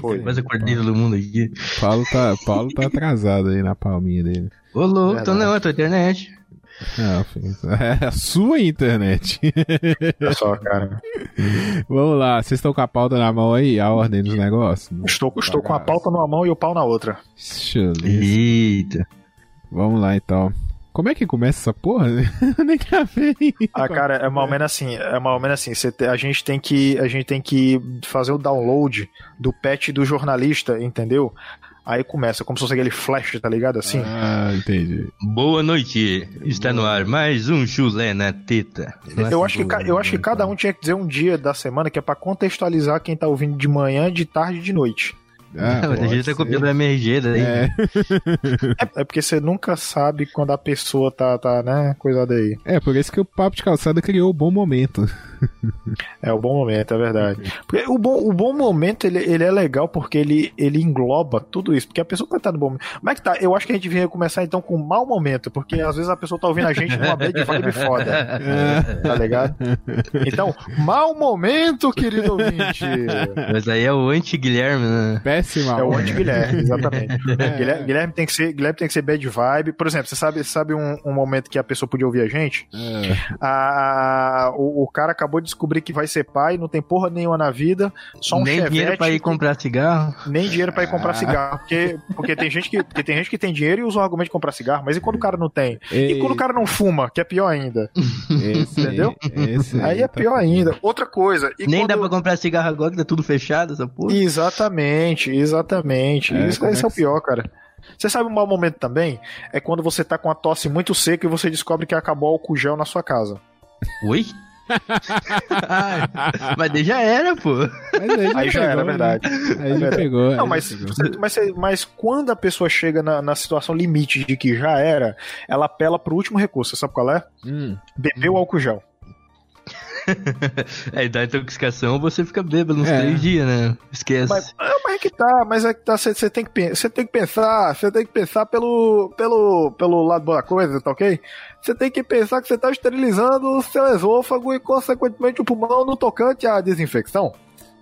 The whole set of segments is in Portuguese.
Foi. Quase acordei todo mundo aqui. Paulo tá, Paulo tá atrasado aí na palminha dele. Ô, louco, tô Verdade. na outra internet. Ah, é a sua internet. Olha só, cara. Vamos lá, vocês estão com a pauta na mão aí? A ordem dos negócios? Estou, estou com a pauta numa mão e o pau na outra. Eita. Vamos lá então. Como é que começa essa porra? Eu Nem gravei. Ah, cara, é mais ou menos assim, é mais ou menos assim, você te- a gente tem que a gente tem que fazer o download do patch do jornalista, entendeu? Aí começa como se fosse aquele flash, tá ligado? Assim. Ah, entendi. Boa noite. Está no ar mais um chulé na teta. eu acho que ca- eu acho que cada um tinha que dizer um dia da semana que é pra contextualizar quem tá ouvindo de manhã, de tarde e de noite. Ah, a gente tá copiando a MRG daí. É, É, é porque você nunca sabe quando a pessoa tá tá, né, coisada aí. é, por isso que o Papo de Calçada criou o bom momento. É o bom momento, é verdade. Porque o bom, o bom momento, ele, ele é legal porque ele, ele engloba tudo isso. Porque a pessoa estar no bom momento. Como é que tá? Eu acho que a gente devia começar então com o mau momento. Porque às vezes a pessoa tá ouvindo a gente numa bad vibe foda. Tá ligado? Então, mau momento, querido ouvinte. Mas aí é o anti-Guilherme, né? Péssima. É o anti-Guilherme, exatamente. É. Guilherme, Guilherme tem que ser, Guilherme tem que ser bad vibe. Por exemplo, você sabe, sabe um, um momento que a pessoa podia ouvir a gente? É. A, o, o cara acabou de descobrir que vai ser pai, não tem porra nenhuma na vida, só um Nem chevette, dinheiro pra ir comprar cigarro. nem dinheiro pra ir Ah. comprar cigarro, porque, porque tem gente que porque tem gente que tem dinheiro e usa o argumento de comprar cigarro, mas e quando o cara não tem? E quando o cara não fuma, que é pior ainda. Esse aí, Entendeu? esse Aí é tá pior foda. ainda. Outra coisa, e Nem quando... dá pra comprar cigarro agora que tá tudo fechado, essa porra. Exatamente, exatamente. É, Isso, como esse é é o pior, cara. Você sabe um mau momento também? É quando você tá com a tosse muito seca e você descobre que acabou o álcool gel na sua casa. Oi? Ah, mas daí já era, pô. Mas aí, Aí já pegou, era, né? é verdade. Aí já verdade. pegou. aí Não, já mas, pegou. você- mas, você- mas quando a pessoa chega na, na situação limite de que já era, ela apela pro último recurso. Você sabe qual é? Hum, Beber o álcool gel. Aí dá intoxicação, você fica bêbado uns É. três dias, né? Esquece. Mas, é, mas é que tá, mas é que tá, você tem que, tem que pensar, você tem que pensar pelo, pelo, pelo lado da coisa, tá ok? Você tem que pensar que você tá esterilizando o seu esôfago e, consequentemente, o pulmão no tocante à desinfecção.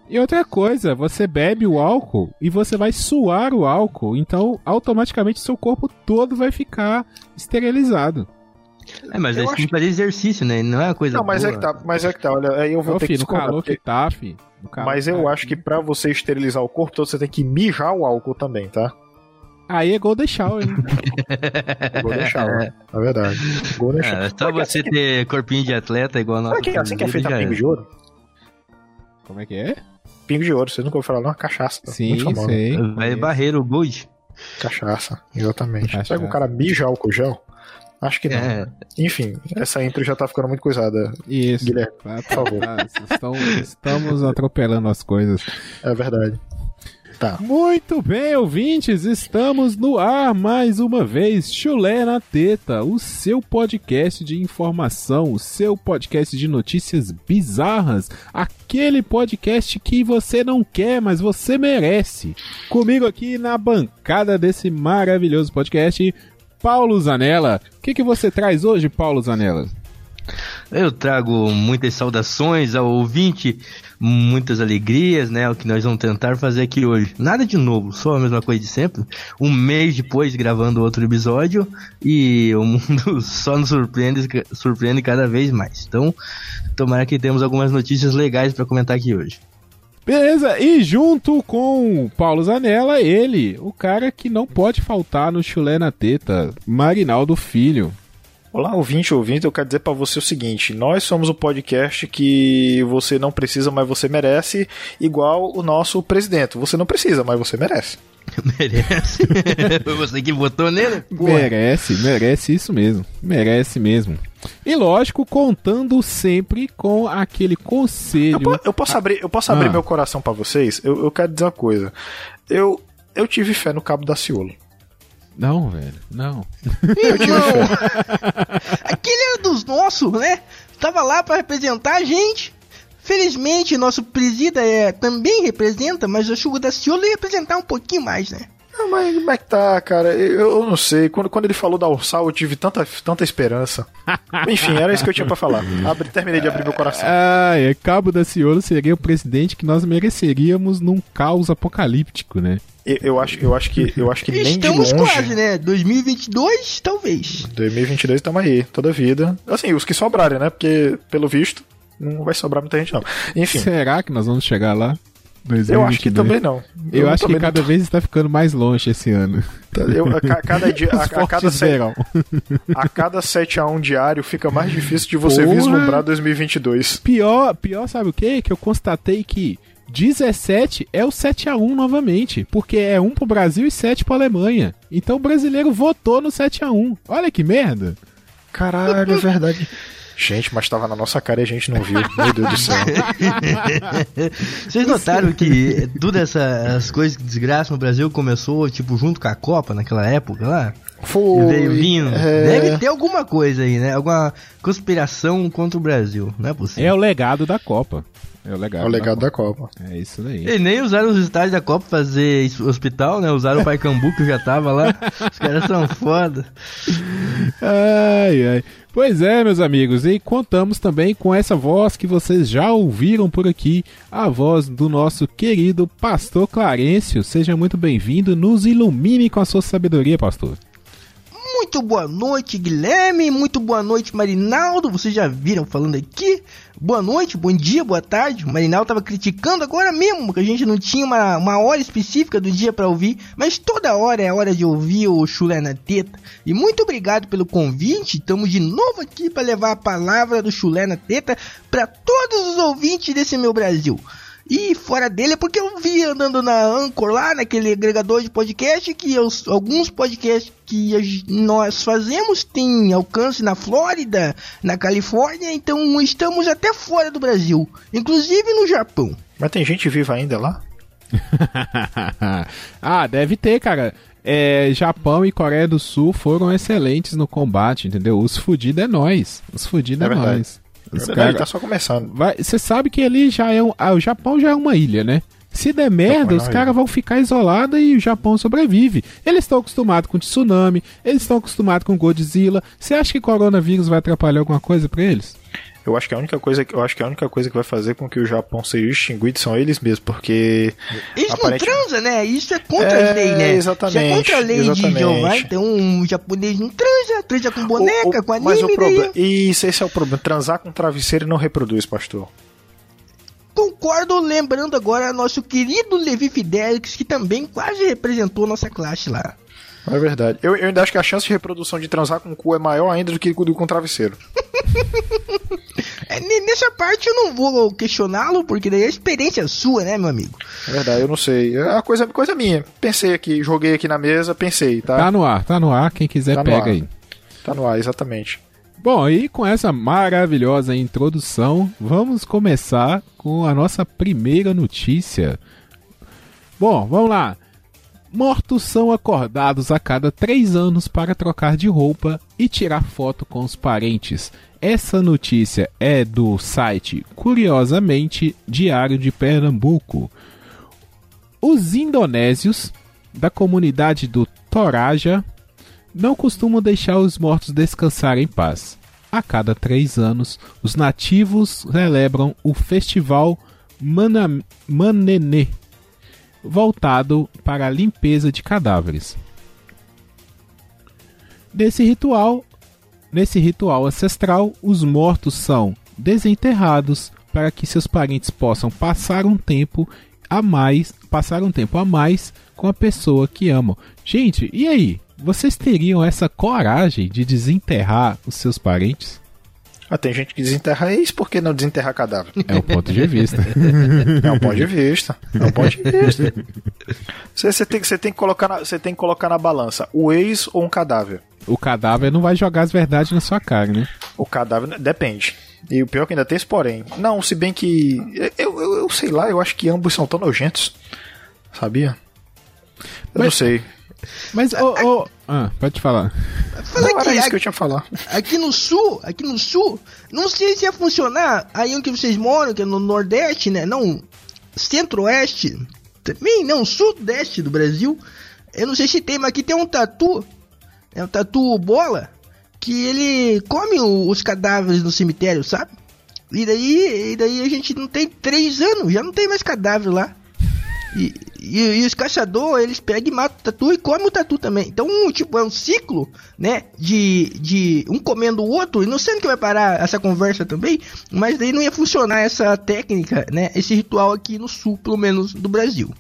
E outra coisa, você bebe o álcool e você vai suar o álcool, então automaticamente seu corpo todo vai ficar esterilizado. É, mas Eu aí você acho tem que fazer exercício, né? Não é uma coisa Não, mas é boa. que tá, mas é que tá, olha, aí eu vou Ô, ter que filho, no discordar, calor porque- que tá, fi. No calor Mas que eu tá. acho que pra você esterilizar o corpo todo, você tem que mijar o álcool também, tá? Aí é Golden Shower, hein? Golden Shower, na verdade. Golden Shower. É, só você ter corpinho de atleta igual a nossa. Sabe que é assim que é feita pingo de ouro? Como é que é? Pingo de ouro, você nunca ouviu falar, não? Cachaça. Sim, muito famosa. sei. Vai barreiro Gold. Cachaça, exatamente. Cachaça. Será que o cara mija álcool gel? Acho que não. É, Enfim, essa intro já tá ficando muito coisada. Isso. Guilherme, tá, por favor. estão- estamos atropelando as coisas. É verdade. Tá. Muito bem, ouvintes, estamos no ar mais uma vez. Chulé na Teta, o seu podcast de informação, o seu podcast de notícias bizarras, aquele podcast que você não quer, mas você merece. Comigo aqui na bancada desse maravilhoso podcast, Paulo Zanella. O que, que você traz hoje, Paulo Zanella? eu trago muitas saudações ao ouvinte, muitas alegrias, né? O que nós vamos tentar fazer aqui hoje. Nada de novo, só a mesma coisa de sempre. Um mês depois gravando outro episódio e o mundo só nos surpreende, surpreende cada vez mais. Então, tomara que temos algumas notícias legais para comentar aqui hoje. Beleza, e junto com o Paulo Zanella, ele, o cara que não pode faltar no chulé na teta, Marinaldo Filho. Olá, ouvinte, ouvinte, eu quero dizer pra você o seguinte: nós somos o podcast que você não precisa, mas você merece, igual o nosso presidente. Você não precisa, mas você merece. Merece. Foi você que votou nele? Porra. Merece, merece isso mesmo, merece mesmo. E lógico, contando sempre com aquele Eu, conselho. po- eu posso abrir, eu posso abrir Ah. meu coração pra vocês? Eu, eu quero dizer uma coisa. Eu, eu tive fé no Cabo da Ciolo. Não, velho, não. Eu tive fé. Aquele era dos nossos, né? Tava lá pra representar a gente. Felizmente, nosso presida é, também representa, mas o Chugo da Ciolo ia representar um pouquinho mais, né? Não, mas como é que tá, cara? Eu, eu não sei. Quando, quando ele falou da Ursal, eu tive tanta, tanta esperança. Enfim, era isso que eu tinha pra falar. Abri, terminei de abrir meu coração. Ah, é, Cabo da Ciolo seria o presidente que nós mereceríamos num caos apocalíptico, né? Eu, eu acho, eu acho que, eu acho que nem de Estamos longe. quase, né? 2022, talvez. 2022 estamos aí, toda vida. Assim, os que sobrarem, né? Porque, pelo visto, não vai sobrar muita gente, não. Enfim, Será que nós vamos chegar lá? Eu acho que 2022? também não. Eu, acho que também não cada vez está ficando mais longe esse ano. tô- eu, a, ca- cada dia, a, a cada verão. a cada 7 a 1 diário fica mais difícil de você Porra. vislumbrar 2022. Pior, pior sabe o que? Que eu constatei que 17 é o 7 a 1 novamente, porque é 1 pro Brasil e 7 pra Alemanha. Então o brasileiro votou no 7 a 1. Olha que merda. Caralho, é verdade. Gente, mas tava na nossa cara e a gente não viu. Meu Deus do céu. Vocês notaram que todas essas coisas que desgraçam no Brasil começou, tipo, junto com a Copa, naquela época lá? Foi. Veio vindo. é, Deve ter alguma coisa aí, né? Alguma conspiração contra o Brasil. Não é É possível. o legado da Copa. É o legado, É o legado da da Copa. Copa. É isso daí. E nem usaram os estádios da Copa pra fazer isso- hospital, né? Usaram o Paicambu que já tava lá. Os caras são foda. Ai, ai. Pois é, meus amigos, e contamos também com essa voz que vocês já ouviram por aqui, a voz do nosso querido Pastor Clarencio. Seja muito bem-vindo, nos ilumine com a sua sabedoria, pastor. Muito boa noite, Guilherme. Muito boa noite, Marinaldo. Vocês já viram falando aqui? Boa noite, bom dia, boa tarde. O Marinaldo tava criticando agora mesmo que a gente não tinha uma, uma hora específica do dia pra ouvir, mas toda hora é hora de ouvir o Chulé na Teta. E muito obrigado pelo convite. Estamos de novo aqui para levar a palavra do Chulé na Teta para todos os ouvintes desse meu Brasil. E fora dele é porque eu vi andando na Anchor lá, naquele agregador de podcast, que os- alguns podcasts que nós fazemos têm alcance na Flórida, na Califórnia, então estamos até fora do Brasil, inclusive no Japão. Mas tem gente viva ainda lá? ah, deve ter, cara. É, Japão e Coreia do Sul foram excelentes no combate, entendeu? Os fudidos é nós. Os fudidos É é, verdade. nós. Na verdade, cara- tá só começando. Você sabe que ali já é um. Ah, o Japão já é uma ilha, né? Se der merda, é os caras vão ficar isolados e o Japão sobrevive. Eles estão acostumados com tsunami, eles estão acostumados com Godzilla. Você acha que coronavírus vai atrapalhar alguma coisa pra eles? Eu acho que a única coisa, que- eu acho que a única coisa que vai fazer com que o Japão seja extinguido são eles mesmos, porque Eles Aparente- não transam, né? Isso é contra É, a lei, né? exatamente, Isso é contra a lei de exatamente. Jeová, então o japonês não transa, transa com boneca, O- o- com anime, mas o daí problema, isso esse é o problema, transar com travesseiro não reproduz, pastor. Concordo, lembrando agora nosso querido Levi Fidelix, que também quase representou nossa classe lá. É verdade. Eu, eu ainda acho que a chance de reprodução de transar com o cu é maior ainda do que do com travesseiro. É, ne- nessa parte eu não vou questioná-lo, porque daí é a experiência sua, né, meu amigo? É verdade, eu não sei. É uma coisa, coisa minha. Pensei aqui, joguei aqui na mesa, pensei, tá? Tá no ar, tá no ar. Quem quiser Tá pega ar. aí. Tá no ar, exatamente. Bom, e com essa maravilhosa introdução, vamos começar com a nossa primeira notícia. Bom, vamos lá. Mortos são acordados a cada três anos para trocar de roupa e tirar foto com os parentes. Essa notícia é do site Curiosamente Diário de Pernambuco. Os indonésios da comunidade do Toraja não costumam deixar os mortos descansar em paz. A cada três anos, os nativos celebram o festival Mana- Manene, voltado para a limpeza de cadáveres. Nesse ritual, nesse ritual ancestral, os mortos são desenterrados para que seus parentes possam passar um tempo a mais, passar um tempo a mais com a pessoa que amam. Gente, e aí? Vocês teriam essa coragem de desenterrar os seus parentes? Ah, tem gente que desenterra ex, por que não desenterrar cadáver? É um ponto de vista. É um ponto de vista. É um ponto de vista. Você, você tem, você, tem que colocar na, você tem que colocar na balança o ex ou um cadáver. o cadáver não vai jogar as verdades na sua cara, né? O cadáver depende. E o pior é que ainda tem esse porém. Não, se bem que. Eu, eu, eu sei lá, eu acho que ambos são tão nojentos. Sabia? Eu não Mas- sei. Mas, ô, ô. Ah, pode falar. Fala Não era aqui, isso que eu tinha falar. aqui no sul, aqui no sul, não sei se ia funcionar aí onde vocês moram, que é no Nordeste, né? Não, Centro-Oeste, também não, Sudeste do Brasil. Eu não sei se tem, mas aqui tem um tatu. É um tatu bola. Que ele come o- os cadáveres no cemitério, sabe? E daí, e daí a gente não tem três anos, já não tem mais cadáver lá. E, e, e os caçadores, eles pegam e matam o tatu e comem o tatu também. Então, um, tipo, é um ciclo, né? De, de um comendo o outro. E não sei onde que vai parar essa conversa também. Mas daí não ia funcionar essa técnica, né? Esse ritual aqui no sul, pelo menos do Brasil.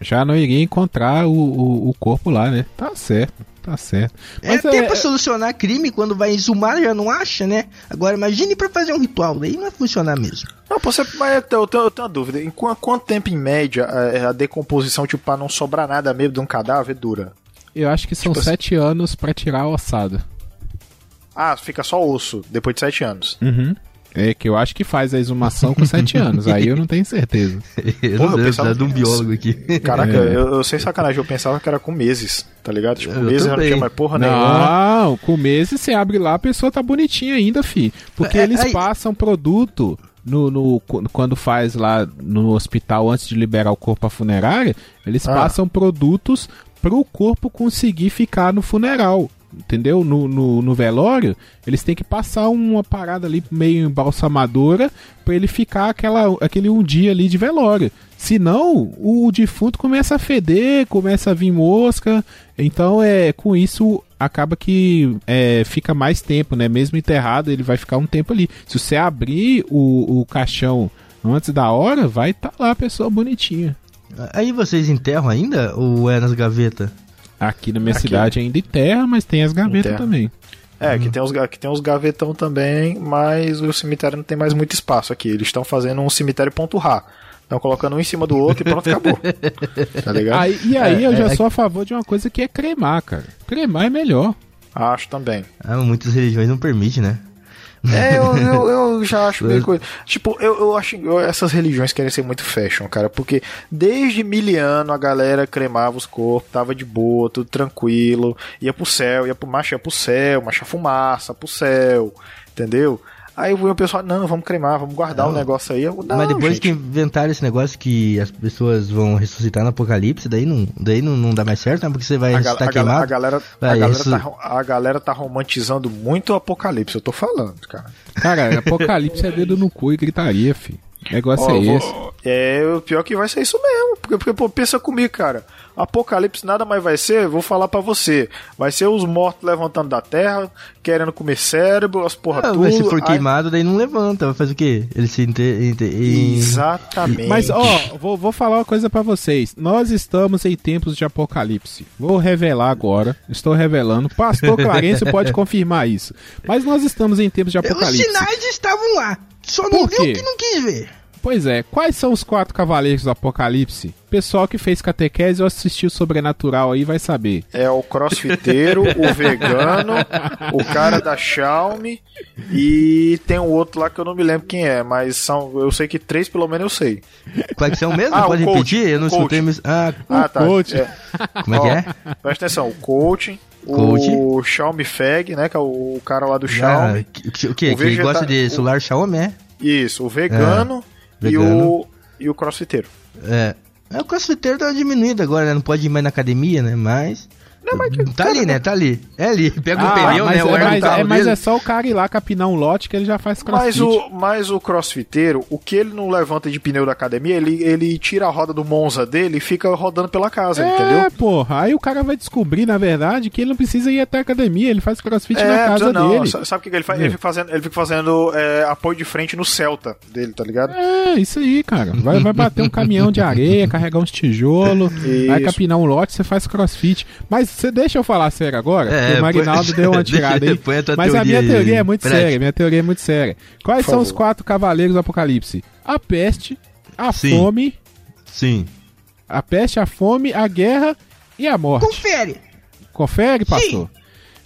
Já não iria encontrar o, o, o corpo lá, né? Tá certo, tá certo. É Mas até é, pra solucionar crime, quando vai exumar já não acha, né? Agora imagine pra fazer um ritual, daí não vai funcionar mesmo. Não, pô, você, mas eu tenho, eu tenho- uma dúvida. Em qu- quanto tempo, em média, a, a decomposição, tipo, pra não sobrar nada mesmo de um cadáver, dura? eu acho que são tipo assim- sete anos pra tirar a ossada. Ah, fica só osso, depois de sete anos. Uhum. É que eu acho que faz a exumação com sete anos. Aí eu não tenho certeza. Eu Porra, não eu devo pensava precisar de um biólogo aqui. Caraca, É. eu, eu sem sacanagem, eu pensava que era com meses, tá ligado? Tipo, Eu meses já não também. tinha mais porra nenhuma. Não, com meses você abre lá, a pessoa tá bonitinha ainda, fi. Porque É, eles aí- passam produto no, no- quando faz lá no hospital antes de liberar o corpo à funerária, eles Ah. passam produtos pro corpo conseguir ficar no funeral. Entendeu? No, no, no velório, eles têm que passar uma parada ali meio embalsamadora pra ele ficar aquela, aquele um dia ali de velório. Senão, o defunto começa a feder, começa a vir mosca. Então, é com isso acaba que é, fica mais tempo, né? Mesmo enterrado, ele vai ficar um tempo ali. Se você abrir o, o caixão antes da hora, vai estar lá a pessoa bonitinha. Aí vocês enterram ainda ou é nas gavetas? Aqui na minha Aqui. cidade ainda enterra, mas tem as gavetas também. É, que tem, uns, ga- que tem uns gavetão também, mas o cemitério não tem mais muito espaço aqui. Eles estão fazendo um cemitério ponto Rá. Estão colocando um em cima do outro e pronto, acabou. Tá ligado? Aí, e aí É, eu já é- sou a favor de uma coisa que é cremar, cara. Cremar é melhor. Acho também. Ah, muitas religiões não permitem, né? É, eu, eu, eu já acho meio coisa. Tipo, eu, eu acho que essas religiões querem ser muito fashion, cara. Porque desde miliano a galera cremava os corpos, tava de boa, tudo tranquilo, ia pro céu, ia pro macho, ia pro céu, macha fumaça pro céu, entendeu? Aí o pessoal, não, vamos cremar, vamos guardar o negócio aí. Eu, não, Mas depois gente. que inventaram esse negócio que as pessoas vão ressuscitar no apocalipse, daí não, daí não, não dá mais certo, né? Porque você vai A, gal- ressuscitar a gal- a queimado. galera, a, Vai, galera isso- tá, a galera tá romantizando muito o apocalipse, eu tô falando, cara. Cara, apocalipse é dedo no cu e gritaria, fi. O negócio Ó, é vou- esse. É, o pior que vai ser isso mesmo. Porque, porque, pô, pensa comigo, cara. Apocalipse nada mais vai ser, vou falar pra você. Vai ser os mortos levantando da terra, querendo comer cérebro, as porra Ah, tudo. mas se for Aí- queimado, daí não levanta. Vai fazer o quê? Ele se inte, inte, em- Exatamente. Mas, ó, vou, vou falar uma coisa pra vocês. Nós estamos em tempos de apocalipse. Vou revelar agora. Estou revelando. Pastor Clarence pode confirmar isso. Mas nós estamos em tempos de Os apocalipse. sinais estavam lá. Só não Por viu que não quis ver. Pois é, quais são os quatro cavaleiros do apocalipse? Pessoal que fez catequese ou assistiu Sobrenatural aí vai saber. É o crossfiteiro, o vegano, o cara da Xiaomi e tem um outro lá que eu não me lembro quem é, mas são, eu sei que três pelo menos eu sei. Quais que são mesmo? Ah, Pode coach, repetir? Eu não o coach. escutei. Mas... Ah, Ah, tá. coach. É, como é que Ó, é? Presta atenção, o coaching, Coach. o Xiaomi Fag, né, que é o cara lá do Ah, Xiaomi. que- que- o quê? O Que gosta de o- celular Xiaomi, é? Isso, o vegano, e vegano. o e o crossfiteiro. É. É, o crossfiteiro tá diminuído agora, né? Não pode ir mais na academia, né? Mas. Tá ali, né? Tá ali. É ali. Pega Ah, pneu, mas, né? é, O ar mas, é, mas é só o cara ir lá capinar um lote que ele já faz Mas crossfit. o, mas o crossfiteiro, o que ele não levanta de pneu da academia, ele, ele tira a roda do Monza dele e fica rodando pela casa, É, entendeu? porra. Aí o cara vai descobrir, na verdade, que ele não precisa ir até a academia, ele faz crossfit na É, casa não, dele. sa- sabe o que que ele faz? Ele fica fazendo, ele fica fazendo é, apoio de frente no Celta dele, tá ligado? É, isso aí, cara. Vai, vai bater um caminhão de areia, carregar uns tijolos, vai capinar um lote, você faz crossfit. Mas você deixa eu falar sério agora? É, o Marinaldo põe- deu uma tirada aí. a Mas a teoria minha aí, teoria é muito séria, minha teoria é muito séria. Quais Por são os favor. quatro cavaleiros do apocalipse? A peste, a Sim. fome, Sim. a peste, a fome, a guerra e a morte. Confere. Confere, pastor?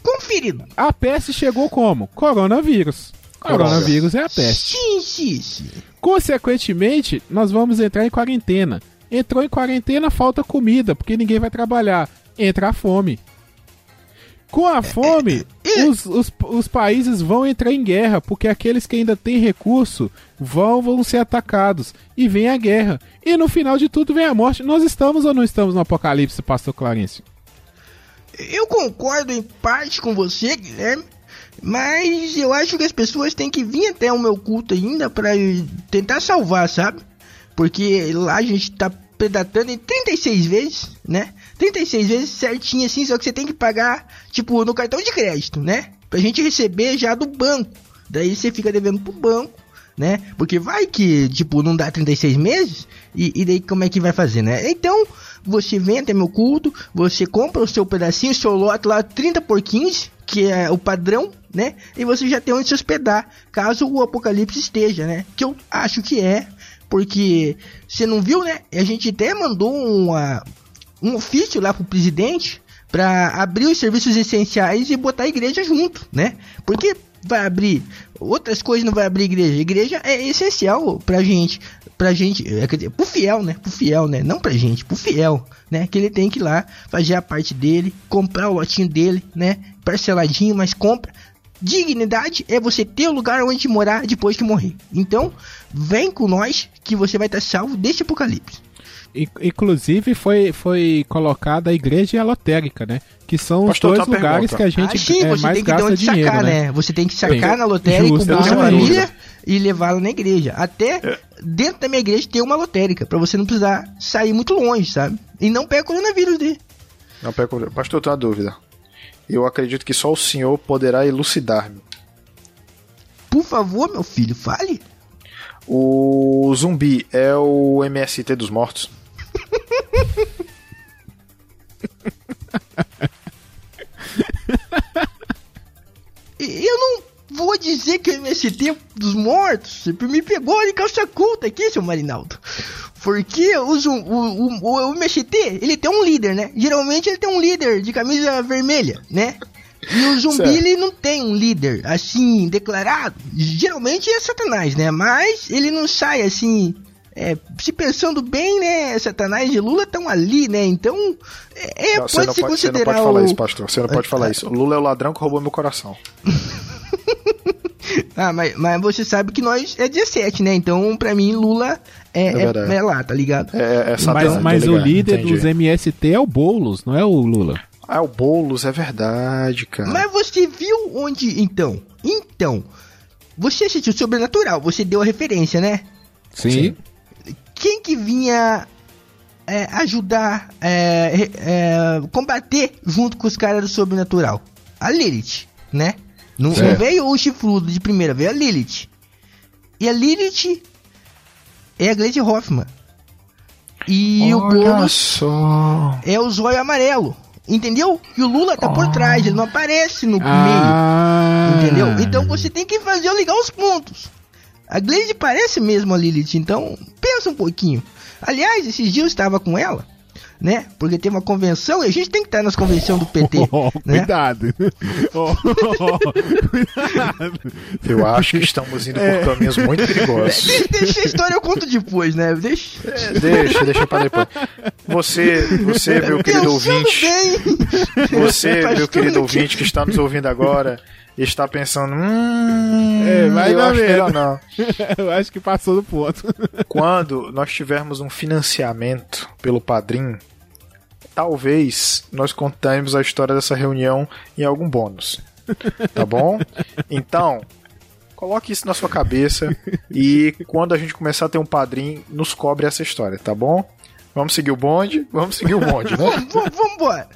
Conferido. A peste chegou como? Coronavírus. Coronavírus é a peste. Sim, sim, sim. Consequentemente, nós vamos entrar em quarentena. Entrou em quarentena, falta comida, porque ninguém vai trabalhar. Entra a fome. Com a fome, os, os, os países vão entrar em guerra, porque aqueles que ainda têm recurso vão, vão ser atacados. E vem a guerra. E no final de tudo vem a morte. Nós estamos ou não estamos no apocalipse, pastor Clarencio? Eu concordo em parte com você, Guilherme. Mas eu acho que as pessoas têm que vir até o meu culto ainda para tentar salvar, sabe? Porque lá a gente tá predatando em 36 vezes, né? 36 vezes certinho assim, só que você tem que pagar, tipo, no cartão de crédito, né? Pra gente receber já do banco. Daí você fica devendo pro banco, né? Porque vai que, tipo, não dá 36 meses, e, e daí como é que vai fazer, né? Então, você vem até meu culto, você compra o seu pedacinho, seu lote lá, 30 por 15, que é o padrão, né? E você já tem onde se hospedar, caso o apocalipse esteja, né? Que eu acho que é, porque você não viu, né? A gente até mandou uma, um ofício lá pro presidente para abrir os serviços essenciais e botar a igreja junto, né? Porque vai abrir outras coisas não vai abrir igreja. Igreja é essencial pra gente, pra gente, é, quer dizer, pro fiel, né? Pro fiel, né? Não pra gente, pro fiel, né? Que ele tem que ir lá fazer a parte dele, comprar o lotinho dele, né? Parceladinho, mas compra. Dignidade é você ter o lugar onde morar depois que morrer. Então, vem com nós que você vai estar salvo deste apocalipse. Inclusive foi, foi colocada a igreja e a lotérica, né? Que são Pastor, os dois lugares pergunta. que a gente ah, sim, é, mais tem que gasta dinheiro, sacar, né? né? Você tem que sacar na lotérica com Bolsa Família e levá-la na igreja. Até é. dentro da minha igreja tem uma lotérica, para você não precisar sair muito longe, sabe? E não pega coronavírus dele. Não pega coronavírus. Pastor, eu tenho uma dúvida. Eu acredito que só o senhor poderá elucidar-me. Por favor, meu filho, fale. O zumbi é o MST dos mortos? Eu não vou dizer que o MST dos mortos me pegou de calça culta aqui, seu Marinaldo. Porque o, o, o, o MST, ele tem um líder, né? Geralmente ele tem um líder de camisa vermelha, né? E o zumbi certo. ele não tem um líder assim declarado. Geralmente é Satanás, né? Mas ele não sai assim é, se pensando bem, né, Satanás e Lula estão ali, né? Então, é, não, pode se pode, considerar. Você não pode falar isso, pastor. Você não pode falar isso. O Lula é o ladrão que roubou meu coração. ah, mas, mas você sabe que nós é 17, né? Então, pra mim, Lula é, é, é, é lá, tá ligado? É, é mas mas o líder Entendi. dos MST é o Boulos, não é o Lula. Ah, é o Boulos, é verdade, cara. Mas você viu onde, então? Então, você assistiu Sobrenatural, você deu a referência, né? Sim. Sim quem que vinha é, ajudar, é, é, combater junto com os caras do Sobrenatural? A Lilith, né? Não, não, veio o chifrudo de primeira, veio a Lilith. E a Lilith é a Gleide Hoffman. E Olha o Boulos é o zóio amarelo. Entendeu? E o Lula tá oh. por trás, ele não aparece no ah. meio. Entendeu? Então você tem que fazer eu ligar os pontos. A Glaze parece mesmo a Lilith, então pensa um pouquinho. Aliás, esses dias eu estava com ela, né? Porque tem uma convenção e a gente tem que estar nas convenções do PT. Oh, né? Cuidado. Oh, oh, cuidado. Eu acho que estamos indo por caminhos muito perigosos. De, deixa a história eu conto depois, né? Deixa. É, deixa, deixa pra depois. Você, você meu querido Pensando ouvinte. Bem. Você, meu querido ouvinte que está nos ouvindo agora está pensando, hum, é, vai eu acho melhor não. eu acho que passou do ponto. Quando nós tivermos um financiamento pelo padrinho, talvez nós contemos a história dessa reunião em algum bônus. Tá bom? Então, coloque isso na sua cabeça e quando a gente começar a ter um padrinho, nos cobre essa história, tá bom? Vamos seguir o bonde? Vamos seguir o bonde, né? vamos, vamos embora.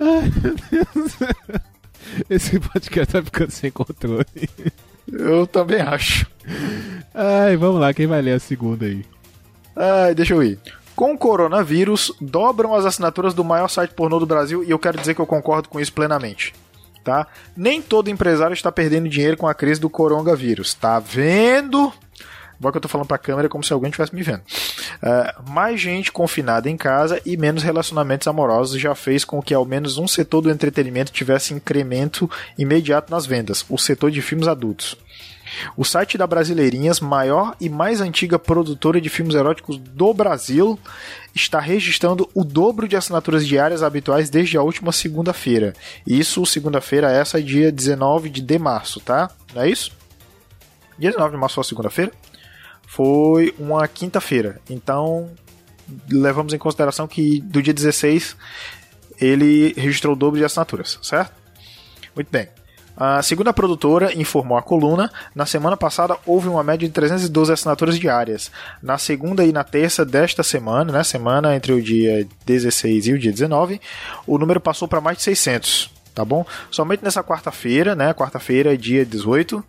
Ai, meu Deus. Esse podcast tá ficando sem controle. Eu também acho. Ai, vamos lá, quem vai ler a segunda aí? Ai, deixa eu ir. Com o coronavírus, dobram as assinaturas do maior site pornô do Brasil e eu quero dizer que eu concordo com isso plenamente. Tá? Nem todo empresário está perdendo dinheiro com a crise do coronavírus. Tá vendo? Agora que eu tô falando pra câmera como se alguém estivesse me vendo. Uh, mais gente confinada em casa e menos relacionamentos amorosos já fez com que ao menos um setor do entretenimento tivesse incremento imediato nas vendas, o setor de filmes adultos. O site da Brasileirinhas, maior e mais antiga produtora de filmes eróticos do Brasil, está registrando o dobro de assinaturas diárias habituais desde a última segunda-feira. Isso, segunda-feira, essa é dia 19 de março, tá? Não é isso? Dia 19 de março foi segunda-feira? Foi uma quinta-feira. Então, levamos em consideração que do dia 16 ele registrou o dobro de assinaturas, certo? Muito bem. A segunda produtora informou a coluna, na semana passada houve uma média de 312 assinaturas diárias. Na segunda e na terça desta semana, né, semana entre o dia 16 e o dia 19, o número passou para mais de 600 tá bom? Somente nessa quarta-feira, né? Quarta-feira, dia 18,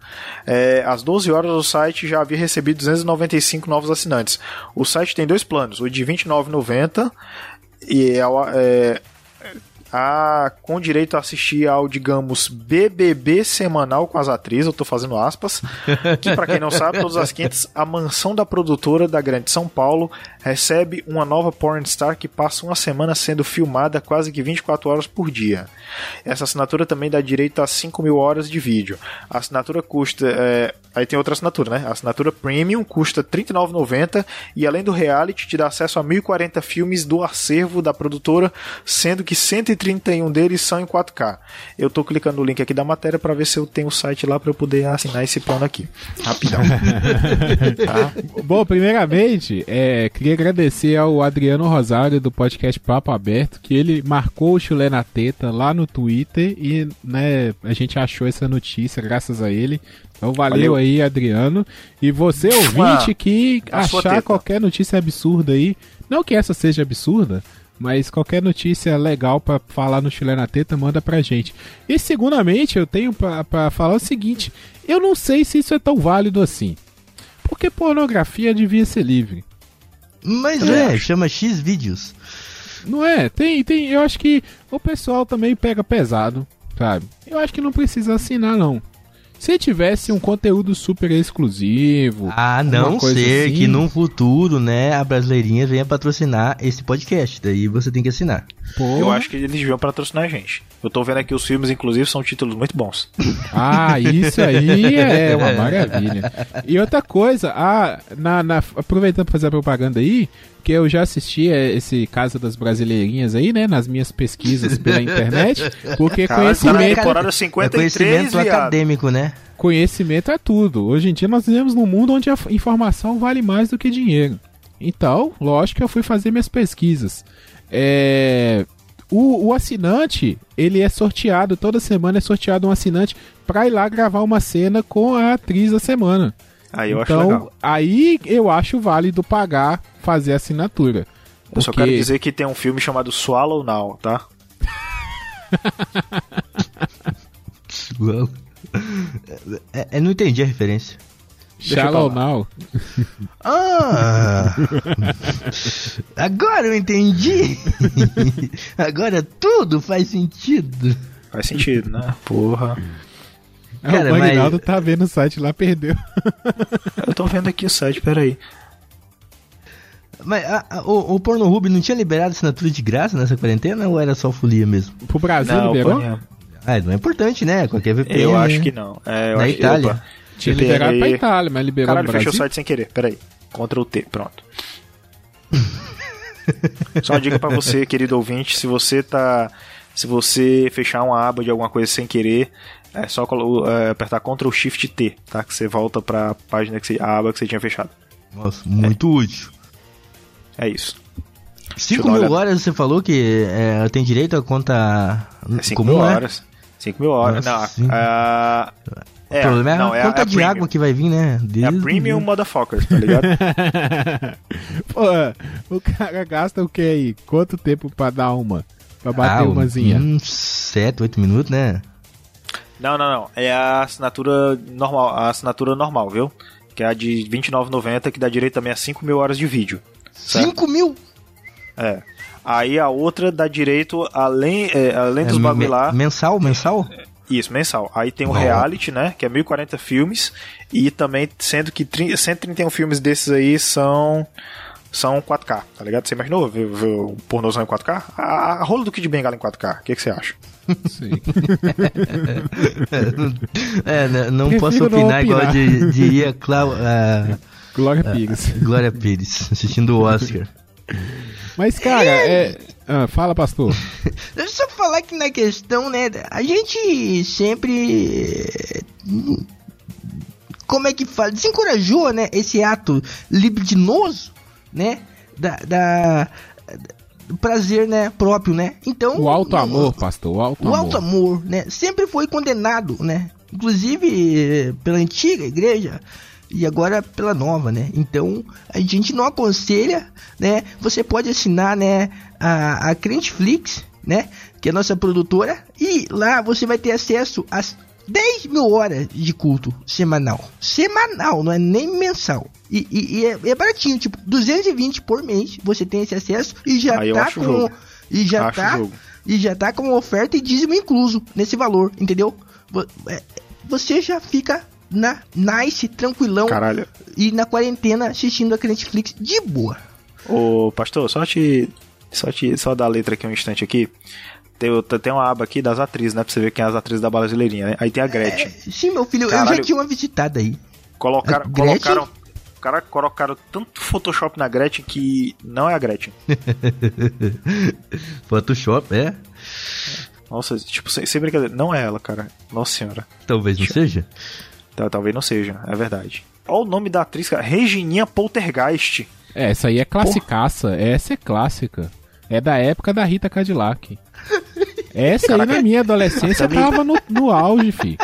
é, às 12 horas o site já havia recebido 295 novos assinantes. O site tem dois planos, o de R$ 29,90 e é, é a, com direito a assistir ao, digamos, BBB semanal com as atrizes, eu tô fazendo aspas, que para quem não sabe, todas as quintas, a mansão da produtora da Grande São Paulo recebe uma nova pornstar que passa uma semana sendo filmada quase que 24 horas por dia. Essa assinatura também dá direito a 5 mil horas de vídeo. A assinatura custa. É... Aí tem outra assinatura, né? A assinatura Premium custa R$ 39,90 e além do reality te dá acesso a 1.040 filmes do acervo da produtora, sendo que 131 deles são em 4K. Eu tô clicando no link aqui da matéria para ver se eu tenho o site lá para eu poder assinar esse plano aqui. Rapidão. tá? Bom, primeiramente, é, queria agradecer ao Adriano Rosário do podcast Papo Aberto, que ele marcou o chulé na teta lá no Twitter e né, a gente achou essa notícia graças a ele. Então valeu, valeu. aí, Adriano. E você, ouvinte, que achar qualquer notícia absurda aí, não que essa seja absurda, mas qualquer notícia legal para falar no Chile na Teta, manda pra gente. E segundamente, eu tenho para falar o seguinte: eu não sei se isso é tão válido assim. Porque pornografia devia ser livre. Mas é, chama X vídeos. Não é? Tem, tem. Eu acho que o pessoal também pega pesado, sabe? Eu acho que não precisa assinar, não. Se tivesse um conteúdo super exclusivo. A não ser assim... que num futuro, né, a Brasileirinha venha patrocinar esse podcast. Daí você tem que assinar. Porra. Eu acho que eles deviam patrocinar a gente. Eu tô vendo aqui os filmes, inclusive, são títulos muito bons. Ah, isso aí é uma maravilha. E outra coisa, ah, na, na, aproveitando pra fazer a propaganda aí, que eu já assisti esse caso das brasileirinhas aí, né, nas minhas pesquisas pela internet, porque Cara, conhecimento... Temporada 53, é conhecimento viado. acadêmico, né? Conhecimento é tudo. Hoje em dia nós vivemos num mundo onde a informação vale mais do que dinheiro. Então, lógico que eu fui fazer minhas pesquisas. É, o, o, assinante, ele é sorteado, toda semana é sorteado um assinante para ir lá gravar uma cena com a atriz da semana. Aí eu então, acho legal. Aí eu acho válido pagar, fazer assinatura. Eu só quero dizer que tem um filme chamado Swallow Now, tá? é, eu não entendi a referência. Shallow Now. Ah! Agora eu entendi! Agora tudo faz sentido. Faz sentido, né? Porra. É, Cara, o Magnaldo mas... tá vendo o site lá, perdeu. Eu tô vendo aqui o site, peraí. Mas a, a, o, o Pornhub não tinha liberado assinatura de graça nessa quarentena ou era só folia mesmo? Pro Brasil não, liberou? Ah, não é importante, né? Qualquer VPN. Eu acho que não. É, Na Itália. Opa, tinha liberado pra Itália, mas liberou Caralho, no Brasil. fechou o site sem querer. Peraí. Ctrl T, pronto. Só uma dica para você, querido ouvinte, se você tá se você fechar uma aba de alguma coisa sem querer, é só é, apertar Ctrl Shift T, tá? Que você volta para a página que você, a aba que você tinha fechado. Nossa, muito é. útil. É isso. 5 mil horas você falou que é, tem direito a conta é 5 mil né? horas. 5 mil horas. Nossa, não, a, é, o problema é não, a é conta a, de água que vai vir, né? Desde é a Premium Motherfuckers, tá ligado? Pô, o cara gasta o que aí? Quanto tempo pra dar uma? Pra bater ah, umazinha? Uns 7, 8 minutos, né? Não, não, não. É a assinatura normal, a assinatura normal, viu? Que é a de R$29,90, que dá direito também a 5 mil horas de vídeo. 5 mil? É. Aí a outra dá direito, além, é, além dos é, bagulho lá. Mensal, mensal? Isso, mensal. Aí tem o reality, né? Que é 1040 filmes. E também, sendo que 30, 131 filmes desses aí são. São 4K, tá ligado? Você imaginou ver, ver o pornozão em 4K? A, a rola do Kid Bengala em 4K, o que, que você acha? Sim. É, né, não Prefiro posso não opinar igual opinar. di- diria Clau, ah, Glória Pires. Glória Pires, assistindo o Oscar. Mas, cara, é. Ah, fala, pastor. Deixa eu só falar que na questão, né? A gente sempre. Como é que fala? Desencorajou, né? Esse ato libidinoso, né? Da. da prazer, né? Próprio, né? Então. O alto amor, pastor. O alto O amor. alto amor, né? Sempre foi condenado, né? Inclusive pela antiga igreja e agora pela nova, né? Então a gente não aconselha, né? Você pode assinar, né? A, a Crenteflix, né? Que é a nossa produtora e lá você vai ter acesso às 10 mil horas de culto semanal. Semanal, não é nem mensal. E, e- e é, é baratinho, tipo, 220 por mês você tem esse acesso e já eu tá com. jogo. E já Acho tá. jogo. E já tá com oferta e dízimo incluso nesse valor, entendeu? É, Você já fica na nice, tranquilão Caralho. e na quarentena assistindo a Netflix de boa. Ô, pastor, só te. Só te. Só dar a letra aqui um instante aqui. Tem, tem uma aba aqui das atrizes, né? Pra você ver quem é as atrizes da brasileirinha, né? Aí tem a Gretchen. É, sim, meu filho, eu Caralho. já tinha uma visitada aí. Colocaram. Colocaram. Cara, colocaram tanto Photoshop na Gretchen que não é a Gretchen. Photoshop, é? Nossa, tipo, sem, sem brincadeira, não é ela, cara. Nossa senhora. Talvez não seja. Tá, talvez não seja, é verdade. Olha o nome da atriz, cara. Regininha Poltergeist. É, essa aí é classicaça. Essa é clássica. É da época da Rita Cadillac. Essa aí Caraca. na minha adolescência Também- tava no, no auge, fi.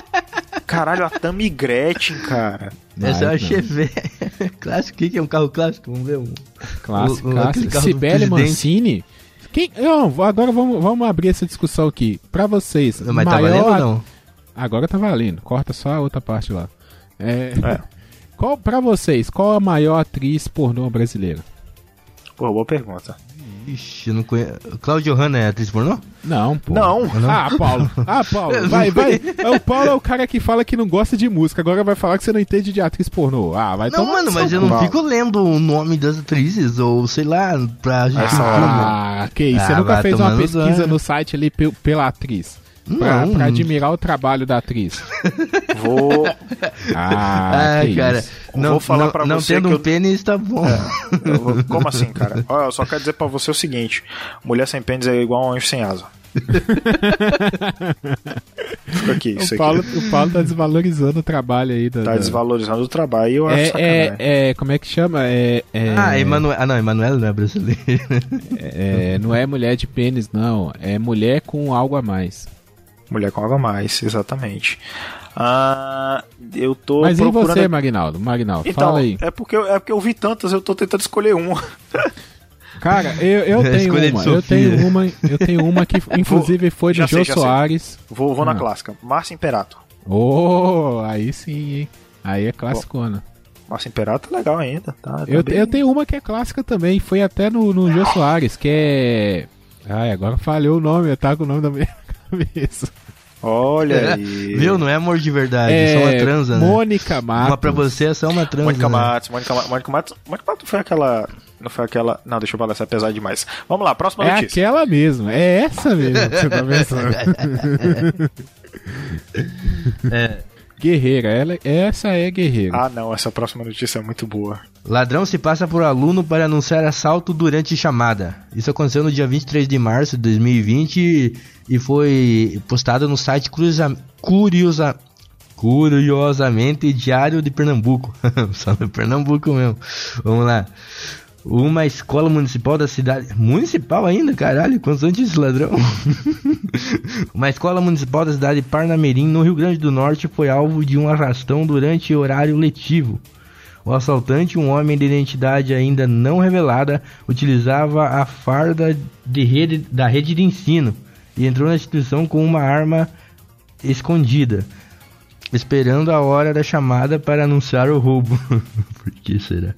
Caralho, a Tammy Gretchen, cara. Essa é a Vai, Chevette. clássico, o que é um carro clássico? Vamos ver. Um... Clássica, O- o- aquele clássica. carro do Cibele presidente. Mancini. Quem, não, agora vamos, vamos abrir essa discussão aqui. Pra vocês, Mas tá maior- valendo ou não? Agora tá valendo. Corta só a outra parte lá. É, É. Qual, pra vocês, qual a maior atriz pornô brasileira? Pô, boa pergunta. Ixi, eu não conheço. Cláudio Hanna é atriz pornô? Não, pô. Não. Ah, Paulo. Ah, Paulo. Vai, vai. O Paulo é o cara que fala que não gosta de música. Agora vai falar que você não entende de atriz pornô. Ah, vai Não, mano, no mas eu não Paulo. fico lendo o nome das atrizes, ou sei lá, pra gente. Hora, Ah, que isso. Você Ah, nunca vai fez uma pesquisa no site ali pe- pela atriz? Pra, Não. pra admirar o trabalho da atriz. Vou. Ah, Ah, que cara. isso. Não, Vou falar não, pra não você tendo que um eu- pênis tá bom. eu vou- Como assim, cara? Olha, eu só quero dizer pra você o seguinte: mulher sem pênis é igual a um anjo sem asa. Fica aqui, isso O Paulo, aqui. o Paulo tá desvalorizando o trabalho aí. Da, Tá da- desvalorizando o trabalho e eu acho É, sacanagem. é, é, como é que chama? É, é, Ah, Emanuel. Ah, não, Emanuel não é brasileiro. é, não é mulher de pênis, não. É mulher com algo a mais. Mulher com água a mais, exatamente. Ah, eu tô Mas e procurando. você, Marinaldo? Marinaldo, Então, fala aí. é porque, eu, é porque eu vi tantas, eu tô tentando escolher uma. Cara, eu, eu tenho Escolha de uma, eu tenho uma, eu tenho uma que inclusive foi sei, Jô já sei. Soares. Vou, vou na Ah. clássica. Márcia Imperato. Oh, aí sim, hein? Aí é classicona. Márcia Imperato é legal ainda, tá? tá Eu, bem- eu tenho uma que é clássica também, foi até no, no Jô Soares, que é. Ai, agora falhou o nome, tá com o nome da minha cabeça. Olha aí. Viu? Não é amor de verdade, é só uma transa, né? Mônica Matos. Uma pra você é só uma transa. Mônica né? Matos, Mônica Matos, Mônica Matos. Mônica Matos foi aquela. Não foi aquela. Não, deixa eu falar, essa é pesada demais. Vamos lá, próxima É notícia. aquela mesmo, é essa mesmo que você tá pensando. É. Guerreira, ela, essa é guerreira. Ah, não, essa próxima notícia é muito boa. Ladrão se passa por aluno para anunciar assalto durante chamada. Isso aconteceu no dia 23 de março de 2020 e foi postado no site Cruza, Curiosa, Curiosamente Diário de Pernambuco. Só no Pernambuco mesmo. Vamos lá. Uma escola municipal da cidade. Municipal ainda, caralho? Esse ladrão? Uma escola municipal da cidade de Parnamirim, no Rio Grande do Norte, foi alvo de um arrastão durante horário letivo. O assaltante, um homem de identidade ainda não revelada, utilizava a farda de rede, da rede de ensino e entrou na instituição com uma arma escondida, esperando a hora da chamada para anunciar o roubo. Por que será?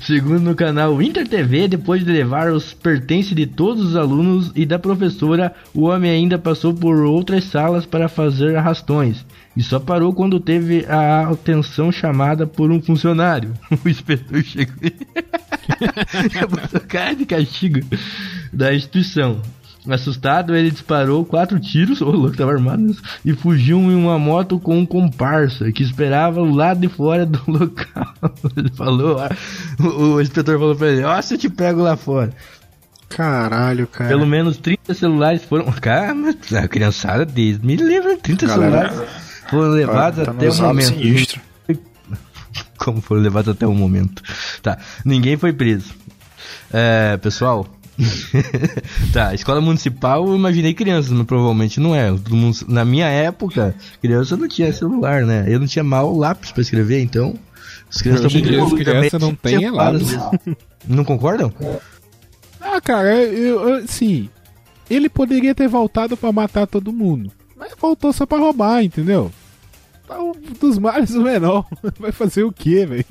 Segundo no canal Inter TV, depois de levar os pertences de todos os alunos e da professora, o homem ainda passou por outras salas para fazer arrastões e só parou quando teve a atenção chamada por um funcionário. O inspetor chegou e botou cara de castigo da instituição. Assustado, ele disparou quatro tiros, o louco tava armado, e fugiu em uma moto com um comparsa que esperava o lado de fora do local. Ele falou, ah, o, o inspetor falou pra ele: Ó, se eu te pego lá fora. Caralho, cara. Pelo menos 30 celulares foram. Cara, mas a criançada Deus me lembra, 30 Galera, celulares foram levados tá até o momento. sinistro. Como foram levados até o momento. Tá, ninguém foi preso. É, pessoal. tá, escola municipal eu imaginei crianças, mas provavelmente não é. Na minha época, criança não tinha celular, né? Eu não tinha mal lápis pra escrever, então. As crianças Hoje em muito também, não tinha é lápis. Não concordam? Ah, cara, eu, eu- assim, ele poderia ter voltado pra matar todo mundo, mas voltou só pra roubar, entendeu? Tá um dos males o menor. Vai fazer o quê, velho?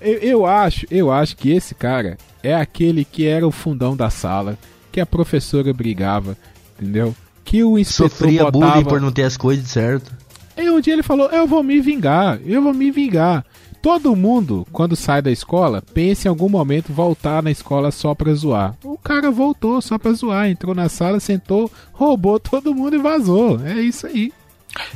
Eu, eu acho, eu acho que esse cara é aquele que era o fundão da sala, que a professora brigava, entendeu? Que o inspetor Sofria botava... bullying por não ter as coisas certo. E um dia ele falou: Eu vou me vingar, eu vou me vingar. Todo mundo, quando sai da escola, pensa em algum momento voltar na escola só pra zoar. O cara voltou só pra zoar, entrou na sala, sentou, roubou todo mundo e vazou. É isso aí.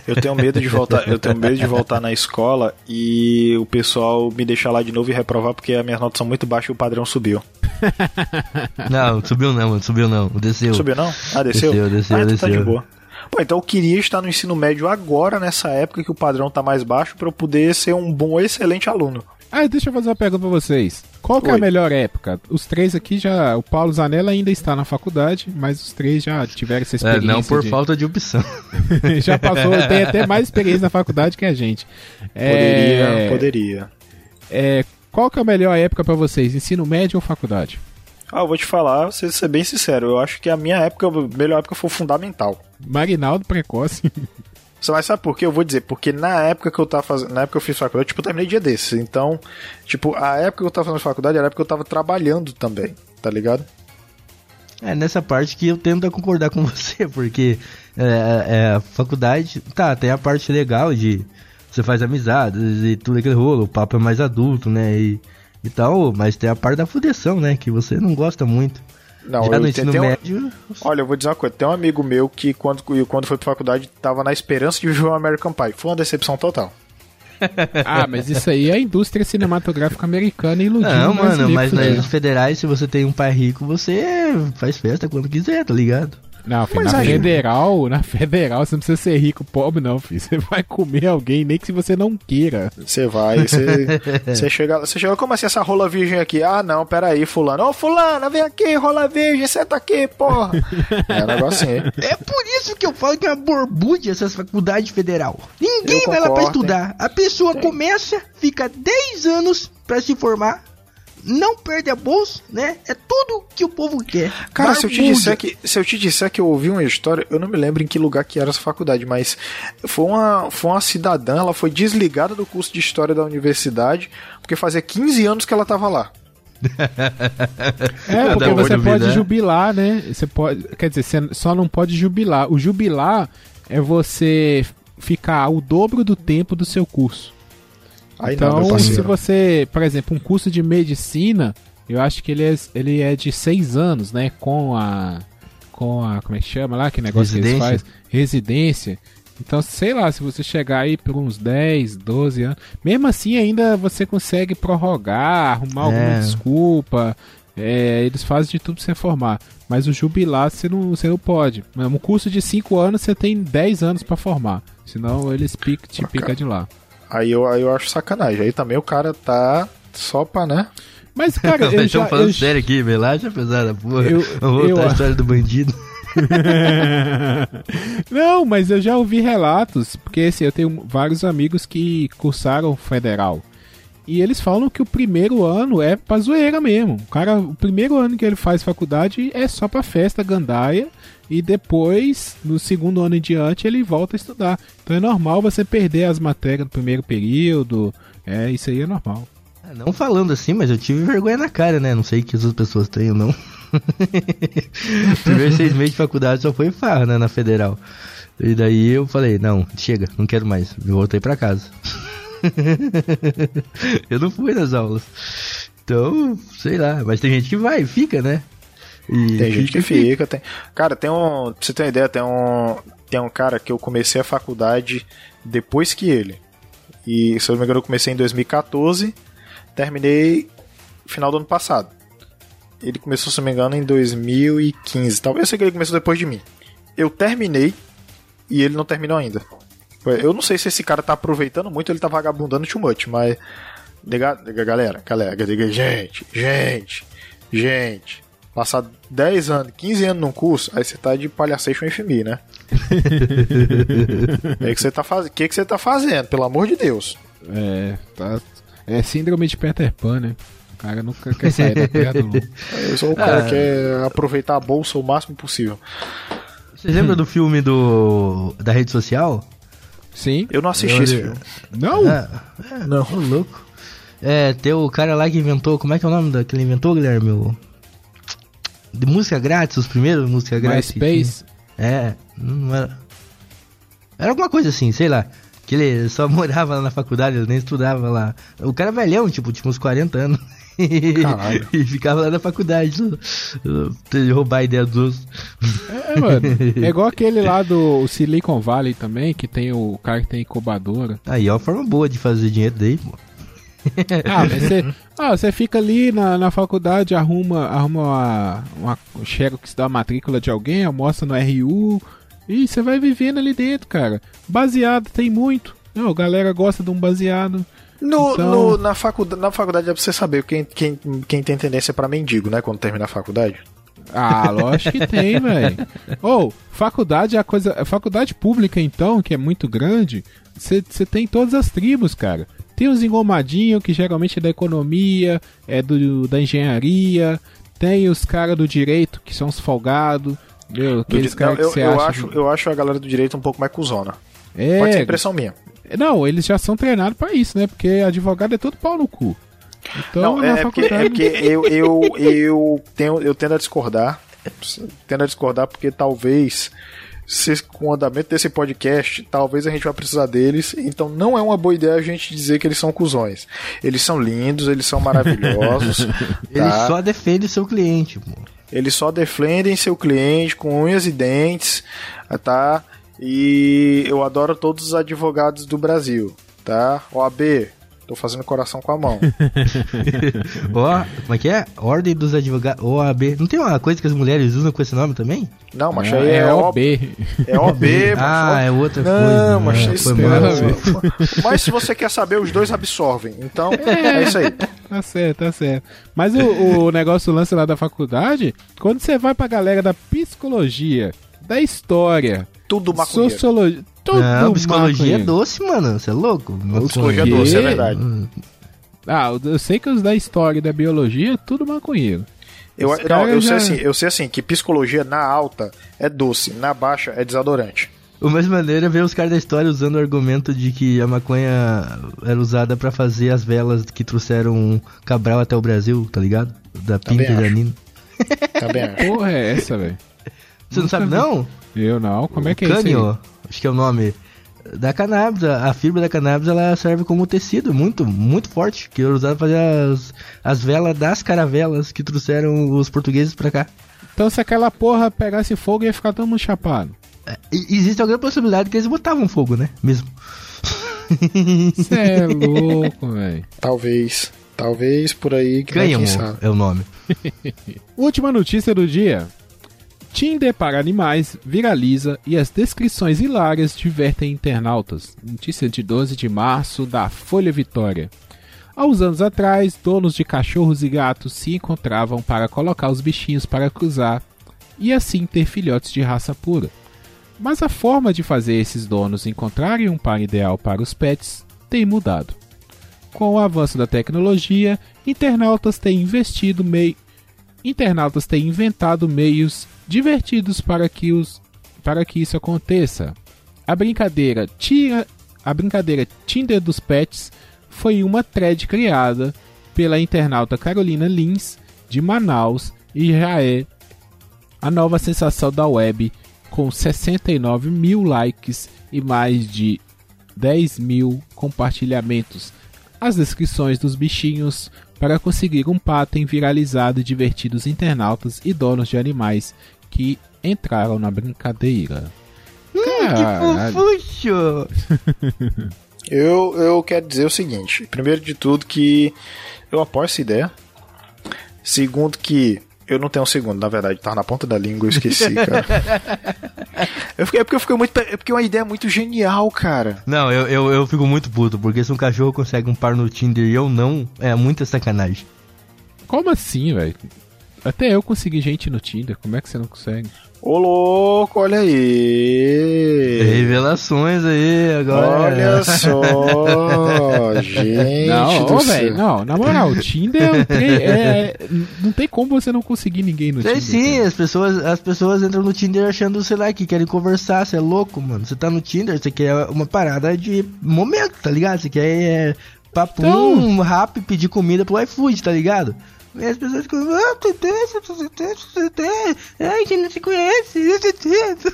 Eu tenho medo de voltar, eu tenho medo de voltar na escola e o pessoal me deixar lá de novo e reprovar porque as minhas notas são muito baixas e o padrão subiu. Não, subiu não, mano, subiu não. Desceu. Subiu não? Ah, desceu? Desceu, desceu, ah, então tá de desceu. boa. Pô, então eu queria estar no ensino médio agora, nessa época que o padrão tá mais baixo, pra eu poder ser um bom, excelente aluno. Ah, deixa eu fazer uma pergunta pra vocês. Qual que é a melhor época? Os três aqui já. O Paulo Zanella ainda está na faculdade, mas os três já tiveram essa É, experiência. não por de- falta de opção. já passou, tem até mais experiência na faculdade que a gente. Poderia, É, poderia. É, qual que é a melhor época pra vocês? Ensino médio ou faculdade? Ah, eu vou te falar, você ser bem sincero, eu acho que a minha época, a melhor época foi o fundamental. Marinaldo precoce. Vai saber por quê? Eu vou dizer, porque na época que eu tava fazendo. Na época que eu fiz faculdade, tipo, eu terminei dia desses. Então, tipo, a época que eu tava fazendo faculdade era a época que eu tava trabalhando também, tá ligado? É nessa parte que eu tento concordar com você, porque é, é, a faculdade, tá, tem a parte legal de você faz amizades e tudo aquele rolo, o papo é mais adulto, né, e, e tal, mas tem a parte da fudeção, né, que você não gosta muito. Não, Já eu no ensino tem um- médio, Olha, eu vou dizer uma coisa, tem um amigo meu que quando, quando foi pra faculdade tava na esperança de viver o American Pie. Foi uma decepção total. Ah, mas isso aí é a indústria cinematográfica americana iludindo não, mano, mas nas federais, se você tem um pai rico, você faz festa quando quiser, tá ligado? Não, filho, Mas na aí- federal, na federal você não precisa ser rico, pobre não, filho. Você vai comer alguém, nem que se você não queira. Você vai, você, você chega, você chega, como assim essa rola virgem aqui? Ah, não, peraí, fulano. Ô, fulano, vem aqui, rola virgem, senta aqui, porra. É um negócio assim. É por isso que eu falo que é uma borbúdia essas faculdades federal. Ninguém Eu vai lá pra concordo, estudar. A pessoa começa, fica 10 anos pra se formar, não perde a bolsa, né? É tudo que o povo quer. Cara, se eu, te disser que, se eu te disser que eu ouvi uma história, eu não me lembro em que lugar que era essa faculdade, mas foi uma, foi uma cidadã, ela foi desligada do curso de história da universidade, porque fazia 15 anos que ela tava lá. É, porque você pode vida. jubilar, né? Você pode, quer dizer, você só não pode jubilar. O jubilar é você ficar o dobro do tempo do seu curso. Aí não, Então, se parceiro. você, por exemplo, um curso de medicina, eu acho que ele é, ele é de seis anos, né? Com a. Com a. Como é que chama lá? Que negócio que eles Residência? fazem? Residência. Então, sei lá, se você chegar aí por uns 10, 12 anos, mesmo assim ainda você consegue prorrogar, arrumar alguma É. desculpa. é, eles fazem de tudo pra você formar. Mas o jubilar você não, você não pode. Um curso de 5 anos você tem 10 anos pra formar. Senão eles pica, te pica de lá. Aí eu, aí eu acho sacanagem. Aí também o cara tá só pra, né? Mas, cara, eu Estamos já, falando eu, sério aqui, relaxa pesada, porra. Eu- voltar eu- à história do bandido. Não, mas eu já ouvi relatos, porque assim, eu tenho vários amigos que cursaram federal. E eles falam que o primeiro ano é pra zoeira mesmo. O cara, o primeiro ano que ele faz faculdade é só pra festa, gandaia. E depois, no segundo ano em diante, ele volta a estudar. Então é normal você perder as matérias do primeiro período. É, isso aí é normal. Ah, Não falando assim, mas eu tive vergonha na cara, né? Não sei que as outras pessoas têm ou não. Primeiro seis meses de faculdade só foi farra, né? Na federal. E daí eu falei, não, chega, não quero mais. Voltei pra casa. eu não fui nas aulas. Então, sei lá, mas tem gente que vai, fica, né? E Tem gente que fica- tem. Cara, tem um. Pra você ter uma ideia, tem um. Tem um cara que eu comecei a faculdade depois que ele. E se eu não me engano, eu comecei em 2014, terminei final do ano passado. Ele começou, se eu não me engano, em 2015. Talvez seja que ele começou depois de mim. Eu terminei e ele não terminou ainda. Eu não sei se esse cara tá aproveitando muito ou ele tá vagabundando too much, mas. Galera, galera, gente, gente, gente. Passar 10 anos, 15 anos num curso, aí você tá de palhaçation FMI, né? O que você tá fazendo? que que você tá fazendo, pelo amor de Deus? É, tá. É síndrome de Peter Pan, né? O cara nunca quer sair da terra do. Eu sou o cara que quer aproveitar a bolsa o máximo possível. Você lembra do filme do da rede social? Sim. Eu não assisti Eu- esse filme. Não! É, é, não. Louco. É, tem o cara lá que inventou. Como é que é o nome daquele inventou, Guilherme? O... De música grátis, os primeiros música grátis. que MySpace. tinha. É, não era. Era alguma coisa assim, sei lá. Que ele só morava lá na faculdade, ele nem estudava lá. O cara é velhão, tipo, tinha uns 40 anos. E ficava lá na faculdade, de roubar a ideia dos. É, mano. É igual aquele lá do Silicon Valley também, que tem o cara que tem incubadora. Aí é uma forma boa de fazer dinheiro daí, pô. Ah, você, ah, você fica ali na, na faculdade, arruma, arruma uma, uma um xerox da matrícula de alguém, almoça no RU e você vai vivendo ali dentro, cara. Baseado tem muito. Não, a galera gosta de um baseado. No, Então- no- na, faculdade, na faculdade dá pra você saber quem, quem, quem tem tendência pra mendigo, né? Quando termina a faculdade. Ah, lógico que tem, velho. Ou, faculdade é a coisa. Faculdade pública, então, que é muito grande, você tem todas as tribos, cara. Tem os engomadinhos, que geralmente é da economia, é do, da engenharia. Tem os caras do direito, que são os folgados. Meu, aqueles caras eu, que eu acha. acho, eu acho a galera do direito um pouco mais cuzona. é, Pode ser impressão minha. Não, eles já são treinados pra isso, né? Porque advogado é todo pau no cu. Então, Não, é, é porque, faculdade. é porque eu, eu, eu, tenho, eu tendo a discordar. Tendo a discordar porque talvez, se, com o andamento desse podcast, talvez a gente vai precisar deles. Então não é uma boa ideia a gente dizer que eles são cuzões. Eles são lindos, eles são maravilhosos. Tá? só defende o seu cliente, pô. Eles só defendem seu cliente com unhas e dentes, tá? E eu adoro todos os advogados do Brasil, tá? OAB, tô fazendo coração com a mão. Ó, como é que é? Ordem dos Advogados. OAB. Não tem uma coisa que as mulheres usam com esse nome também? Não, mas é, aí é, OB. OB. É OB, ah, mas é outra Não, coisa. mas né? isso Foi ver. Mas se você quer saber, os dois absorvem. Então, é isso aí. Tá certo, tá certo. Mas o, o negócio, o lance lá da faculdade, quando você vai pra galera da psicologia, da história, Tudo maconheiro. sociologia, tudo Não, psicologia é maconheiro. doce, mano. Você é louco? Psicologia quê? doce, é verdade. Ah, eu sei que os da história e da biologia, tudo maconheiro. Eu, Esse não, eu, já- sei assim, eu sei assim que psicologia na alta é doce, na baixa é desodorante. O mais maneiro é ver os caras da história usando o argumento de que a maconha era usada pra fazer as velas que trouxeram Cabral até o Brasil, tá ligado? Da Pinta e da. Nina. Também acho. Porra, é essa, velho? Você não sabe, não? Eu não, como é que é isso? Cânio, acho que é o nome. Da cannabis, a fibra da cannabis ela serve como tecido muito, muito forte, que era usado pra fazer as, as velas das caravelas que trouxeram os portugueses pra cá. Então se aquela porra pegasse fogo ia ficar todo mundo chapado. E- existe alguma possibilidade que eles botavam fogo, né? Mesmo. Você é louco, velho. Talvez. Talvez por aí que sabe. é o nome. Última notícia do dia. Tinder para animais viraliza e as descrições hilárias divertem internautas. Notícia de 12 de março da Folha Vitória. Há uns anos atrás, donos de cachorros e gatos se encontravam para colocar os bichinhos para cruzar e assim ter filhotes de raça pura. Mas a forma de fazer esses donos encontrarem um par ideal para os pets tem mudado. Com o avanço da tecnologia, internautas têm investido mei... internautas têm inventado meios divertidos para que os para que isso aconteça. A brincadeira tira a brincadeira Tinder dos pets foi uma thread criada pela internauta Carolina Lins de Manaus e já é a nova sensação da web com 69 mil likes e mais de 10 mil compartilhamentos. As descrições dos bichinhos para conseguir um pato viralizado e divertir os internautas e donos de animais que entraram na brincadeira. Que fofuxo! Eu, eu quero dizer o seguinte: primeiro de tudo, que eu apoio essa ideia. Segundo, que eu não tenho um segundo, na verdade, tá na ponta da língua, eu esqueci, cara. eu fiquei, é porque eu fiquei muito. É porque é uma ideia muito genial, cara. Não, eu, eu, eu fico muito puto, porque se um cachorro consegue um par no Tinder e eu não, é muita sacanagem. Como assim, velho? Até eu consegui gente no Tinder, como é que você não consegue? Ô louco, olha aí! Revelações aí, agora. Olha só, gente. Não, velho, não, na moral, o Tinder é, é, não tem como você não conseguir ninguém no Tem Tinder. sim, cara. as pessoas, as pessoas entram no Tinder achando, sei lá, que querem conversar, você é louco, mano. Você tá no Tinder, você quer uma parada de momento, tá ligado? Você quer é, papo Então- rápido, pedir comida pro iFood, tá ligado? E as pessoas ficam, ah, tu tem, tu tem, tu tem, ai, a gente não se conhece, tu tem.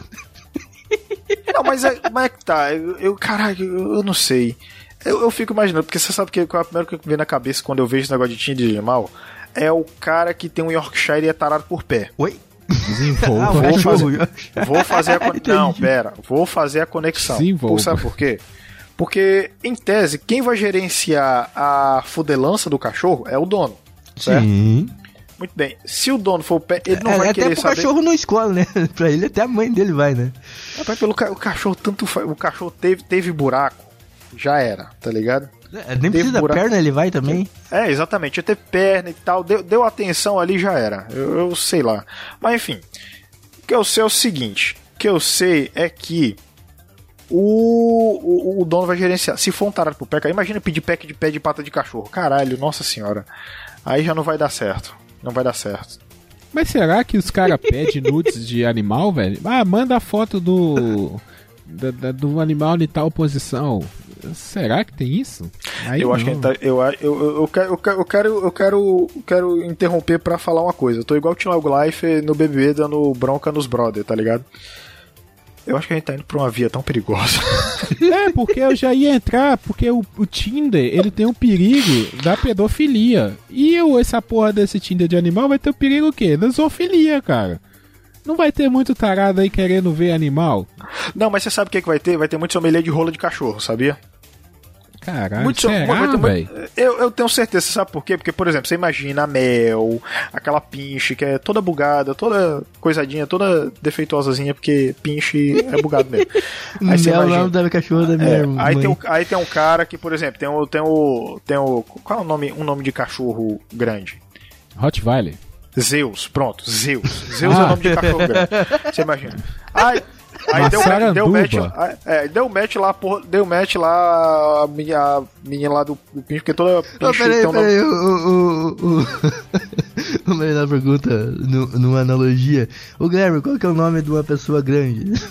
Não, mas é, mas é que tá. Eu, eu caralho, eu, eu não sei. Eu, eu fico imaginando, porque você sabe que qual é a primeira coisa que me vem na cabeça quando eu vejo esse negócio de Tinder de animal? É o cara que tem um Yorkshire e é tarado por pé. Oi? Desenvolva. Ah, vou o fazer-. Vou fazer a conexão. Não, pera. Vou fazer a conexão. Desenvolva. Por, sabe por quê? Porque, em tese, quem vai gerenciar a fudelança do cachorro é o dono. Certo? Sim. Muito bem. Se o dono for o pé, ele não É, vai até querer saber. cachorro não escola, né? pra ele até a mãe dele vai, né? Rapaz, pelo ca- o cachorro tanto faz. O cachorro teve, teve buraco. Já era, tá ligado? É, Nem precisa da buraco. perna, ele vai também. É, exatamente. Ia ter perna e tal. Deu, deu atenção ali, já era. Eu, eu sei lá. Mas enfim. O que eu sei é o seguinte. O que eu sei é que o, o, o dono vai gerenciar. Se for um tarado pro pé, cara, imagina pedir pack de pé de pata de cachorro. Caralho, nossa senhora. Aí já não vai dar certo. Não vai dar certo. Mas será que os caras pedem nudes de animal, velho? Ah, manda a foto do. da- da- do animal em tal posição. Será que tem isso? Aí eu acho que não. a gente tá, eu, eu, eu, eu, quero, eu quero, eu quero, eu quero, interromper pra falar uma coisa. Eu tô igual o Tilago Life no BBB dando bronca nos brother, tá ligado? Eu acho que a gente tá indo pra uma via tão perigosa. É, porque eu já ia entrar, porque o, o Tinder, ele tem o perigo da pedofilia. E eu, essa porra desse Tinder de animal vai ter o perigo o quê? Da zoofilia, cara. Não vai ter muito tarado aí querendo ver animal? Não, mas você sabe o que, que vai ter? Vai ter muito sommelier de rola de cachorro, sabia? Caralho, muito será, muito- eu, eu tenho certeza, sabe por quê? Porque, por exemplo, você imagina a Mel, aquela pinche que é toda bugada, toda coisadinha, toda defeituosazinha, porque pinche é bugado mesmo. Aí você Mel, imagina. da cachorra da minha É, irmã. aí, tem um, aí tem um cara que, por exemplo, tem o. Tem o, tem o qual é o nome, um nome de cachorro grande? Rottweiler. Zeus, pronto, Zeus. Zeus é Ah. o nome de cachorro grande. Você imagina. Aí, aí deu, deu match lá. É, deu match lá, porra, deu match lá a minha, a menina lá do, do pinche, porque toda Não, pinche peraí, tem um nome- peraí, o... o, o, o melhor pergunta, nu- numa analogia. O Guilherme, qual que é o nome de uma pessoa grande?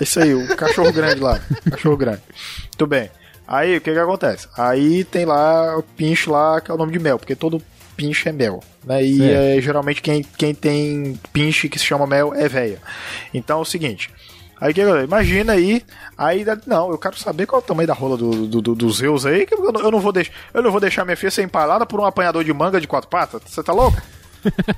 É isso aí, o cachorro grande lá. Cachorro grande. Muito bem. Aí, o que que acontece? Aí tem lá o pinche lá, que é o nome de mel, porque todo pinche é mel. Né? E é, geralmente quem, quem tem pinche que se chama mel é véia. Então é o seguinte. Aí que? Imagina aí, aí não, eu quero saber qual é o tamanho da rola do, do, do- dos Zeus aí, que eu não, vou deixar, eu não vou deixar minha filha ser empalada por um apanhador de manga de quatro patas. Você tá louco?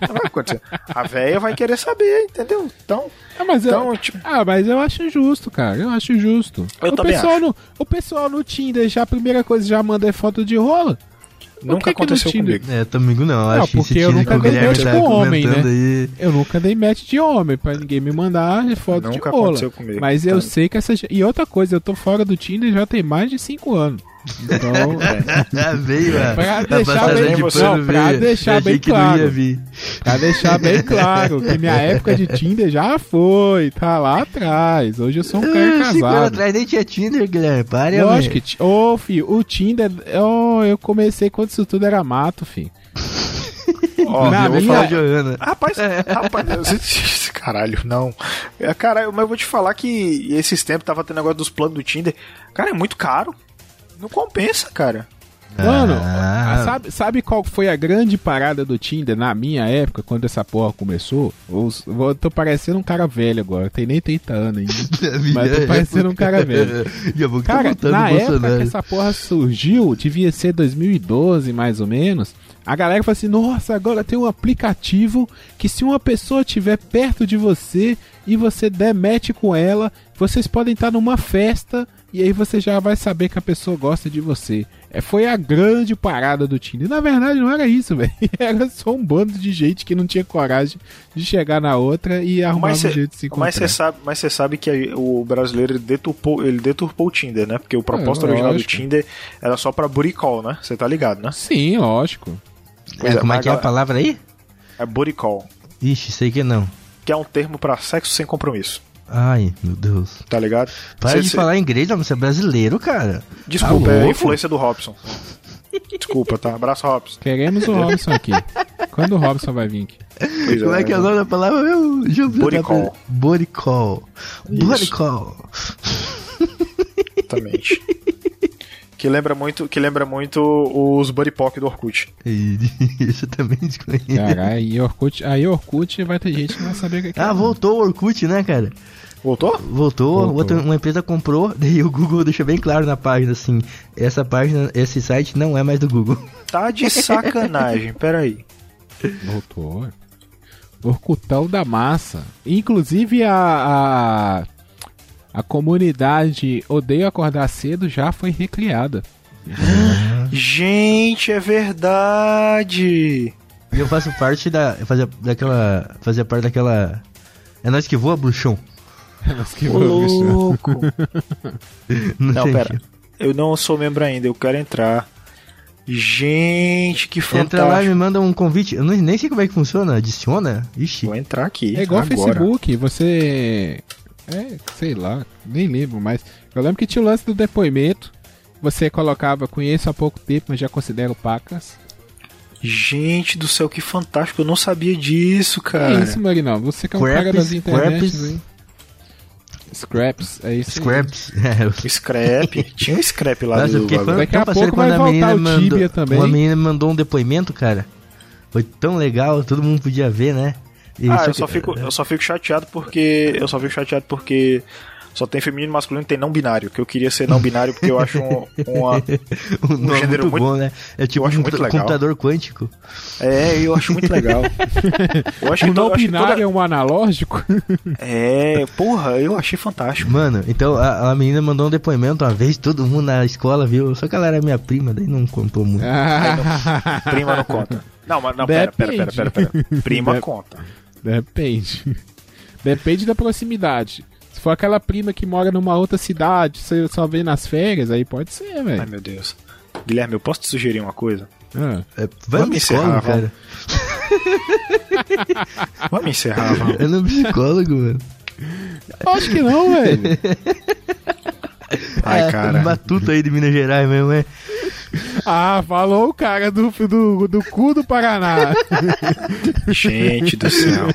Não vai acontecer. A véia vai querer saber, entendeu? Então, Ah, mas então eu, tipo, ah, mas eu acho justo, cara. Eu acho justo. Eu o, também pessoal acho. No, o pessoal no Tinder já a primeira coisa já manda é foto de rola. Nunca aconteceu Tinder- comigo. É, comigo não, acho que porque eu nunca dei match tá com homem, né? aí... Eu nunca dei match de homem pra ninguém me mandar foto Nunca de rola. aconteceu comigo. Mas eu sei que essa. E outra coisa, eu tô fora do Tinder já tem mais de 5 anos. Então. veio a, Pra deixar bem- de não, pano pra veio. deixar Eu bem não claro. ia vir. Pra deixar bem claro que minha época de Tinder já foi, tá lá atrás. Hoje eu sou um cara Ah, Cinco anos casado. atrás nem tinha Tinder, Guilherme. Pare, Lógico velho. que. Ô, filho, o Tinder. Ô, eu comecei quando isso tudo era mato, filho. Ó, Na eu vou minha- falar Fala, Joana. Rapaz, rapaz, caralho, não. É, Caralho, mas eu vou te falar que esses tempos tava tendo negócio dos planos do Tinder. Cara, é muito caro. Não compensa, cara. Mano, Ah. sabe, sabe qual foi a grande parada do Tinder na minha época, quando essa porra começou? Os- eu tô parecendo um cara velho agora, tem nem 30 anos ainda. Mas tô parecendo um cara velho. Já vou Cara, na época que essa porra surgiu, devia ser 2012 mais ou menos. A galera falou assim: nossa, agora tem um aplicativo que se uma pessoa estiver perto de você e você der match com ela, vocês podem estar numa festa e aí você já vai saber que a pessoa gosta de você. É, foi a grande parada do Tinder. Na verdade, não era isso, velho. Era só um bando de gente que não tinha coragem de chegar na outra e arrumar Mas um jeito de se encontrar. Mas você sabe, mas você sabe que o brasileiro ele deturpou, ele deturpou o Tinder, né? Porque o propósito É, original lógico. do Tinder era só pra call, né? Você tá ligado, né? Sim, lógico. É, como é que é a palavra aí? É call, Ixi, sei que não. que é um termo pra sexo sem compromisso, Ai, meu Deus. tá ligado? Para Cê- de falar inglês, não, você é brasileiro, cara. Desculpa, Tá é a influência do Robson. Desculpa, tá? Abraço, Robson. Queremos o Robson aqui. Quando o Robson vai vir aqui? Pois Como é que é o nome da palavra? eu call. Body Isso. call. Exatamente. Que lembra muito, que lembra muito os Buddy Pock do Orkut. Isso eu também desconheço. Caralho, aí Orkut, aí Orkut vai ter gente que não vai saber o que é. Ah, voltou o Orkut, né, cara? Voltou? Voltou, Voltou. outra- uma empresa comprou, daí o Google deixa bem claro na página assim, essa página, esse site não é mais do Google. Tá de sacanagem, peraí. Voltou. Orkutão da massa. Inclusive a, a a comunidade Odeio Acordar Cedo já foi recriada. Gente, é verdade. Eu faço parte da, eu fazia daquela, fazia parte daquela, é nós que voa, bruxão. Mas que Ô, louco. Não, sei. pera. Eu não sou membro ainda, eu quero entrar. Gente, que Entra lá e fantástico. me manda um convite. Eu não- nem sei como é que funciona. Adiciona? Ixi. Vou entrar aqui. É igual agora. Facebook, você. É, sei lá, nem lembro mais. Eu lembro que tinha o lance do depoimento. Você colocava, conheço há pouco tempo, mas já considero pacas. Gente do céu, que fantástico. Eu não sabia disso, cara. É isso, Marinão. Você que é um cara das internets, Scraps. hein? Scraps, é isso. Scraps. É, O scrap. Tinha um scrap lá Nossa, do fiquei fã- Daqui a pouco vai voltar o mandou- Tibia também. Uma menina mandou um depoimento, cara. Foi tão legal, todo mundo podia ver, né? E Ah, eu que- só, fico, eu só fico chateado porque. Eu só fico chateado porque só tem feminino e masculino tem não binário. Que eu queria ser não binário porque eu acho um, uma. o nome é gênero muito, muito- bom, né? É tipo eu acho um muito legal. computador quântico. É, eu acho muito legal. Eu acho O que, to- não que binário toda... é um analógico? É, porra, eu achei fantástico. Mano, então a, a menina mandou um depoimento uma vez, todo mundo na escola viu. Só que ela era minha prima, daí não contou muito. Ah, Prima não conta. Não, mas não, pera, pera, pera, pera, pera. Prima Dep- conta. Depende. Depende da proximidade. Se for aquela prima que mora numa outra cidade, você só vê nas férias, aí pode ser, Ai, velho. meu Deus. Guilherme, eu posso te sugerir uma coisa? Ah. É, Vamos psicólogo, encerrar, cara. Vamos encerrar, vamos. É no psicólogo, mano. Acho que não, velho. Ai, É, cara. Matuto aí de Minas Gerais mesmo, é. Ah, falou o cara do, do, do cu do Paraná. Gente do céu.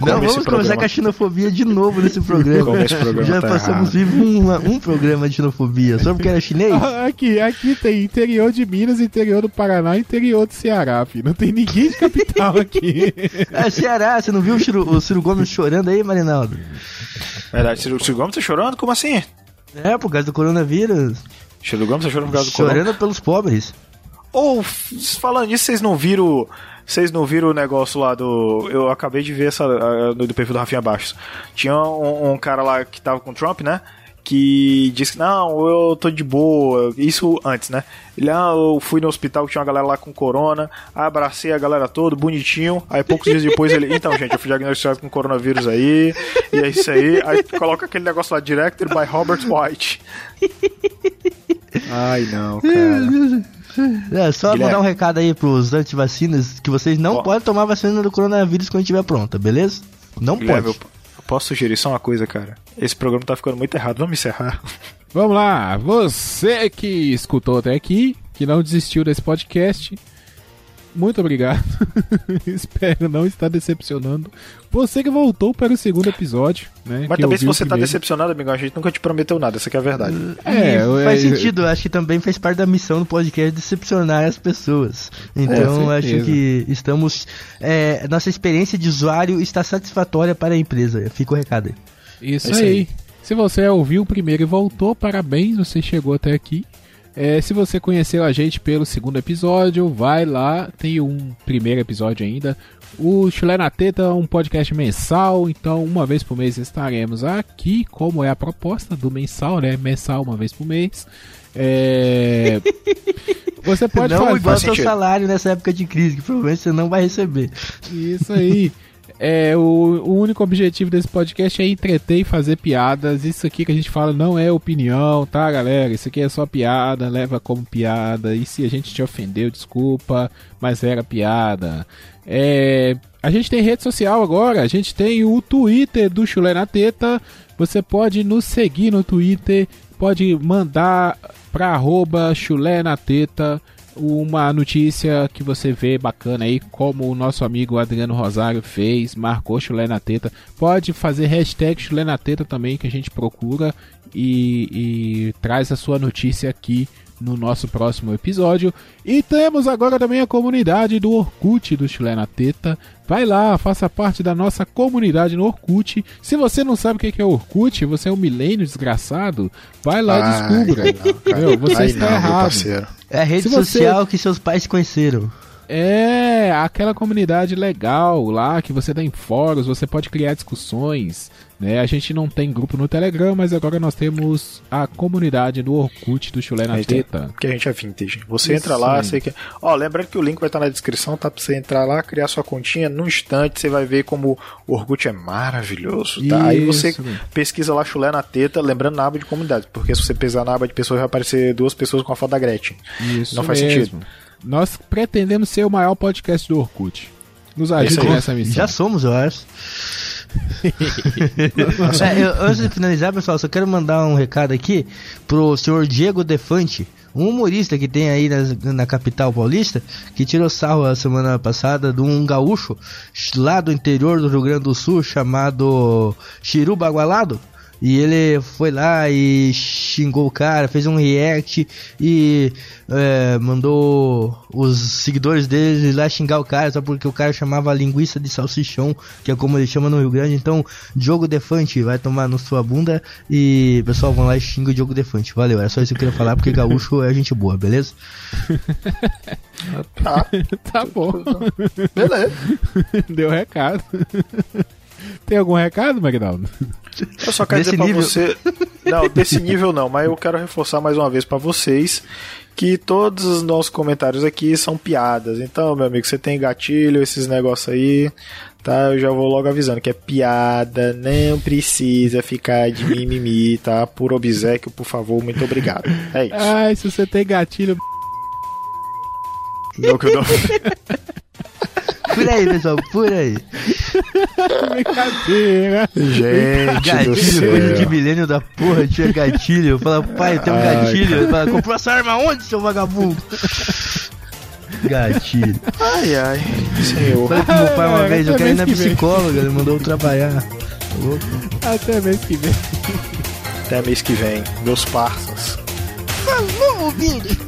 Não, Como vamos começar com a xenofobia de novo nesse programa. Como esse programa Já tá passamos vivo uma- um programa de xenofobia, só porque era chinês? aqui, aqui tem interior de Minas, interior do Paraná, interior do Ceará, filho. Não tem ninguém de capital aqui. É Ceará, você não viu o Ciro, o Ciro Gomes chorando aí, Marinaldo? Verdade, Ciro, Ciro Gomes tá chorando? Como assim? É, por causa do coronavírus. Gomes tá chorando por causa do corona? Chorando pelos pobres. Ou, falando nisso, vocês não viram. Vocês não viram o negócio lá do. Eu acabei de ver essa. do perfil do Rafinha Baixos. Tinha um, um cara lá que tava com o Trump, né? Que disse que não, eu tô de boa. Isso antes, né? Ele, ah, eu fui no hospital que tinha uma galera lá com corona, abracei a galera toda, bonitinho. Aí poucos dias depois ele, então, gente, eu fui diagnosticado com coronavírus aí, e é isso aí. Aí coloca aquele negócio lá, directed by Robert White. Ai, não, cara. É, só Guilherme. mandar um recado aí pros antivacinas que vocês não Ó. podem tomar vacina do coronavírus quando estiver pronta, beleza? Não Guilherme, pode. eu posso sugerir só uma coisa, cara? Esse programa tá ficando muito errado. Vamos encerrar. Vamos lá, você que escutou até aqui, que não desistiu desse podcast, muito obrigado. Espero não estar decepcionando. Você que voltou para o segundo episódio, né? Mas também se você tá decepcionado, amigo, a gente nunca te prometeu nada, essa é a verdade. É, faz é, sentido, acho que também faz parte da missão do podcast decepcionar as pessoas. Então, é, acho que estamos. É, nossa experiência de usuário está satisfatória para a empresa. Fica o recado aí. Isso, isso aí. aí. Se você ouviu o primeiro e voltou, parabéns, você chegou até aqui. É, se você conheceu a gente pelo segundo episódio, vai lá, tem um primeiro episódio ainda. O Chulé na Teta é um podcast mensal, então uma vez por mês estaremos aqui, como é a proposta do mensal, né? Mensal uma vez por mês. É... Você pode não fazer. Não igual seu salário nessa época de crise, que provavelmente você não vai receber. Isso aí. É, o, o, único objetivo desse podcast é entreter e fazer piadas. Isso aqui que a gente fala não é opinião, tá, galera? Isso aqui é só piada, leva como piada. E se a gente te ofendeu, desculpa, mas era piada. É, a gente tem rede social agora, a gente tem o Twitter do Chulé na Teta. Você pode nos seguir no Twitter, pode mandar pra arroba chulé na teta uma notícia que você vê bacana aí, como o nosso amigo Adriano Rosário fez, marcou chulé na teta. Pode fazer hashtag chulé na teta também, que a gente procura e, e traz a sua notícia aqui no nosso próximo episódio. E temos agora também a comunidade do Orkut do Chulé na Teta. Vai lá, faça parte da nossa comunidade no Orkut. Se você não sabe o que é Orkut, você é um milênio desgraçado, vai lá e descubra. Não, Meu, você Ai, está não, errado. É a rede Se social você... que seus pais conheceram. É, aquela comunidade legal lá que você dá em fóruns, você pode criar discussões, né? A gente não tem grupo no Telegram, mas agora nós temos a comunidade do Orkut do Chulé na Teta. Porque a gente é vintage. Você Isso entra lá, você que... Ó, lembrando que o link vai estar na descrição, tá? Pra você entrar lá, criar sua continha, no instante você vai ver como o Orkut é maravilhoso, tá? Isso. Aí você pesquisa lá Chulé na Teta, lembrando na aba de comunidade, porque se você pesar na aba de pessoas vai aparecer duas pessoas com a foto da Gretchen. Isso Não faz mesmo. sentido. Nós pretendemos ser o maior podcast do Orkut. Nos ajude nessa missão. Já somos, eu acho. é, eu, antes de finalizar, pessoal, só quero mandar um recado aqui pro senhor Diego Defante, um humorista que tem aí na, na, capital paulista, que tirou sarro a semana passada de um gaúcho lá do interior do Rio Grande do Sul chamado Chiru Bagualado. E ele foi lá e xingou o cara, fez um react e é, mandou os seguidores dele lá xingar o cara só porque o cara chamava linguiça de salsichão, que é como ele chama no Rio Grande. Então, Diogo Defante vai tomar no sua bunda e pessoal vão lá e xinga o Diogo Defante. Valeu, era só isso que eu queria falar porque gaúcho é gente boa, beleza? tá. tá bom. Beleza. Deu recado. Tem algum recado, McDonald? Eu só quero desse dizer pra você. Não, desse nível não, mas eu quero reforçar mais uma vez para vocês que todos os nossos comentários aqui são piadas. Então, meu amigo, você tem gatilho, esses negócios aí, tá? Eu já vou logo avisando que é piada, não precisa ficar de mimimi, tá? Por obsequio, por favor, muito obrigado. É isso. Ai, se você tem gatilho. Não, que eu não. Por aí, pessoal, por aí. Brincadeira. Gente, gatilho, coisa de milênio da porra, tinha gatilho. Eu falava, pai, tem um gatilho. Ele fala, comprou essa arma onde, seu vagabundo? Gatilho. Ai, ai, senhor. Falei pro meu pai uma vez, eu quero ir na psicóloga, ele mandou eu trabalhar. Até mês que vem. Até mês que vem, meus parças. Falou, ouvinte!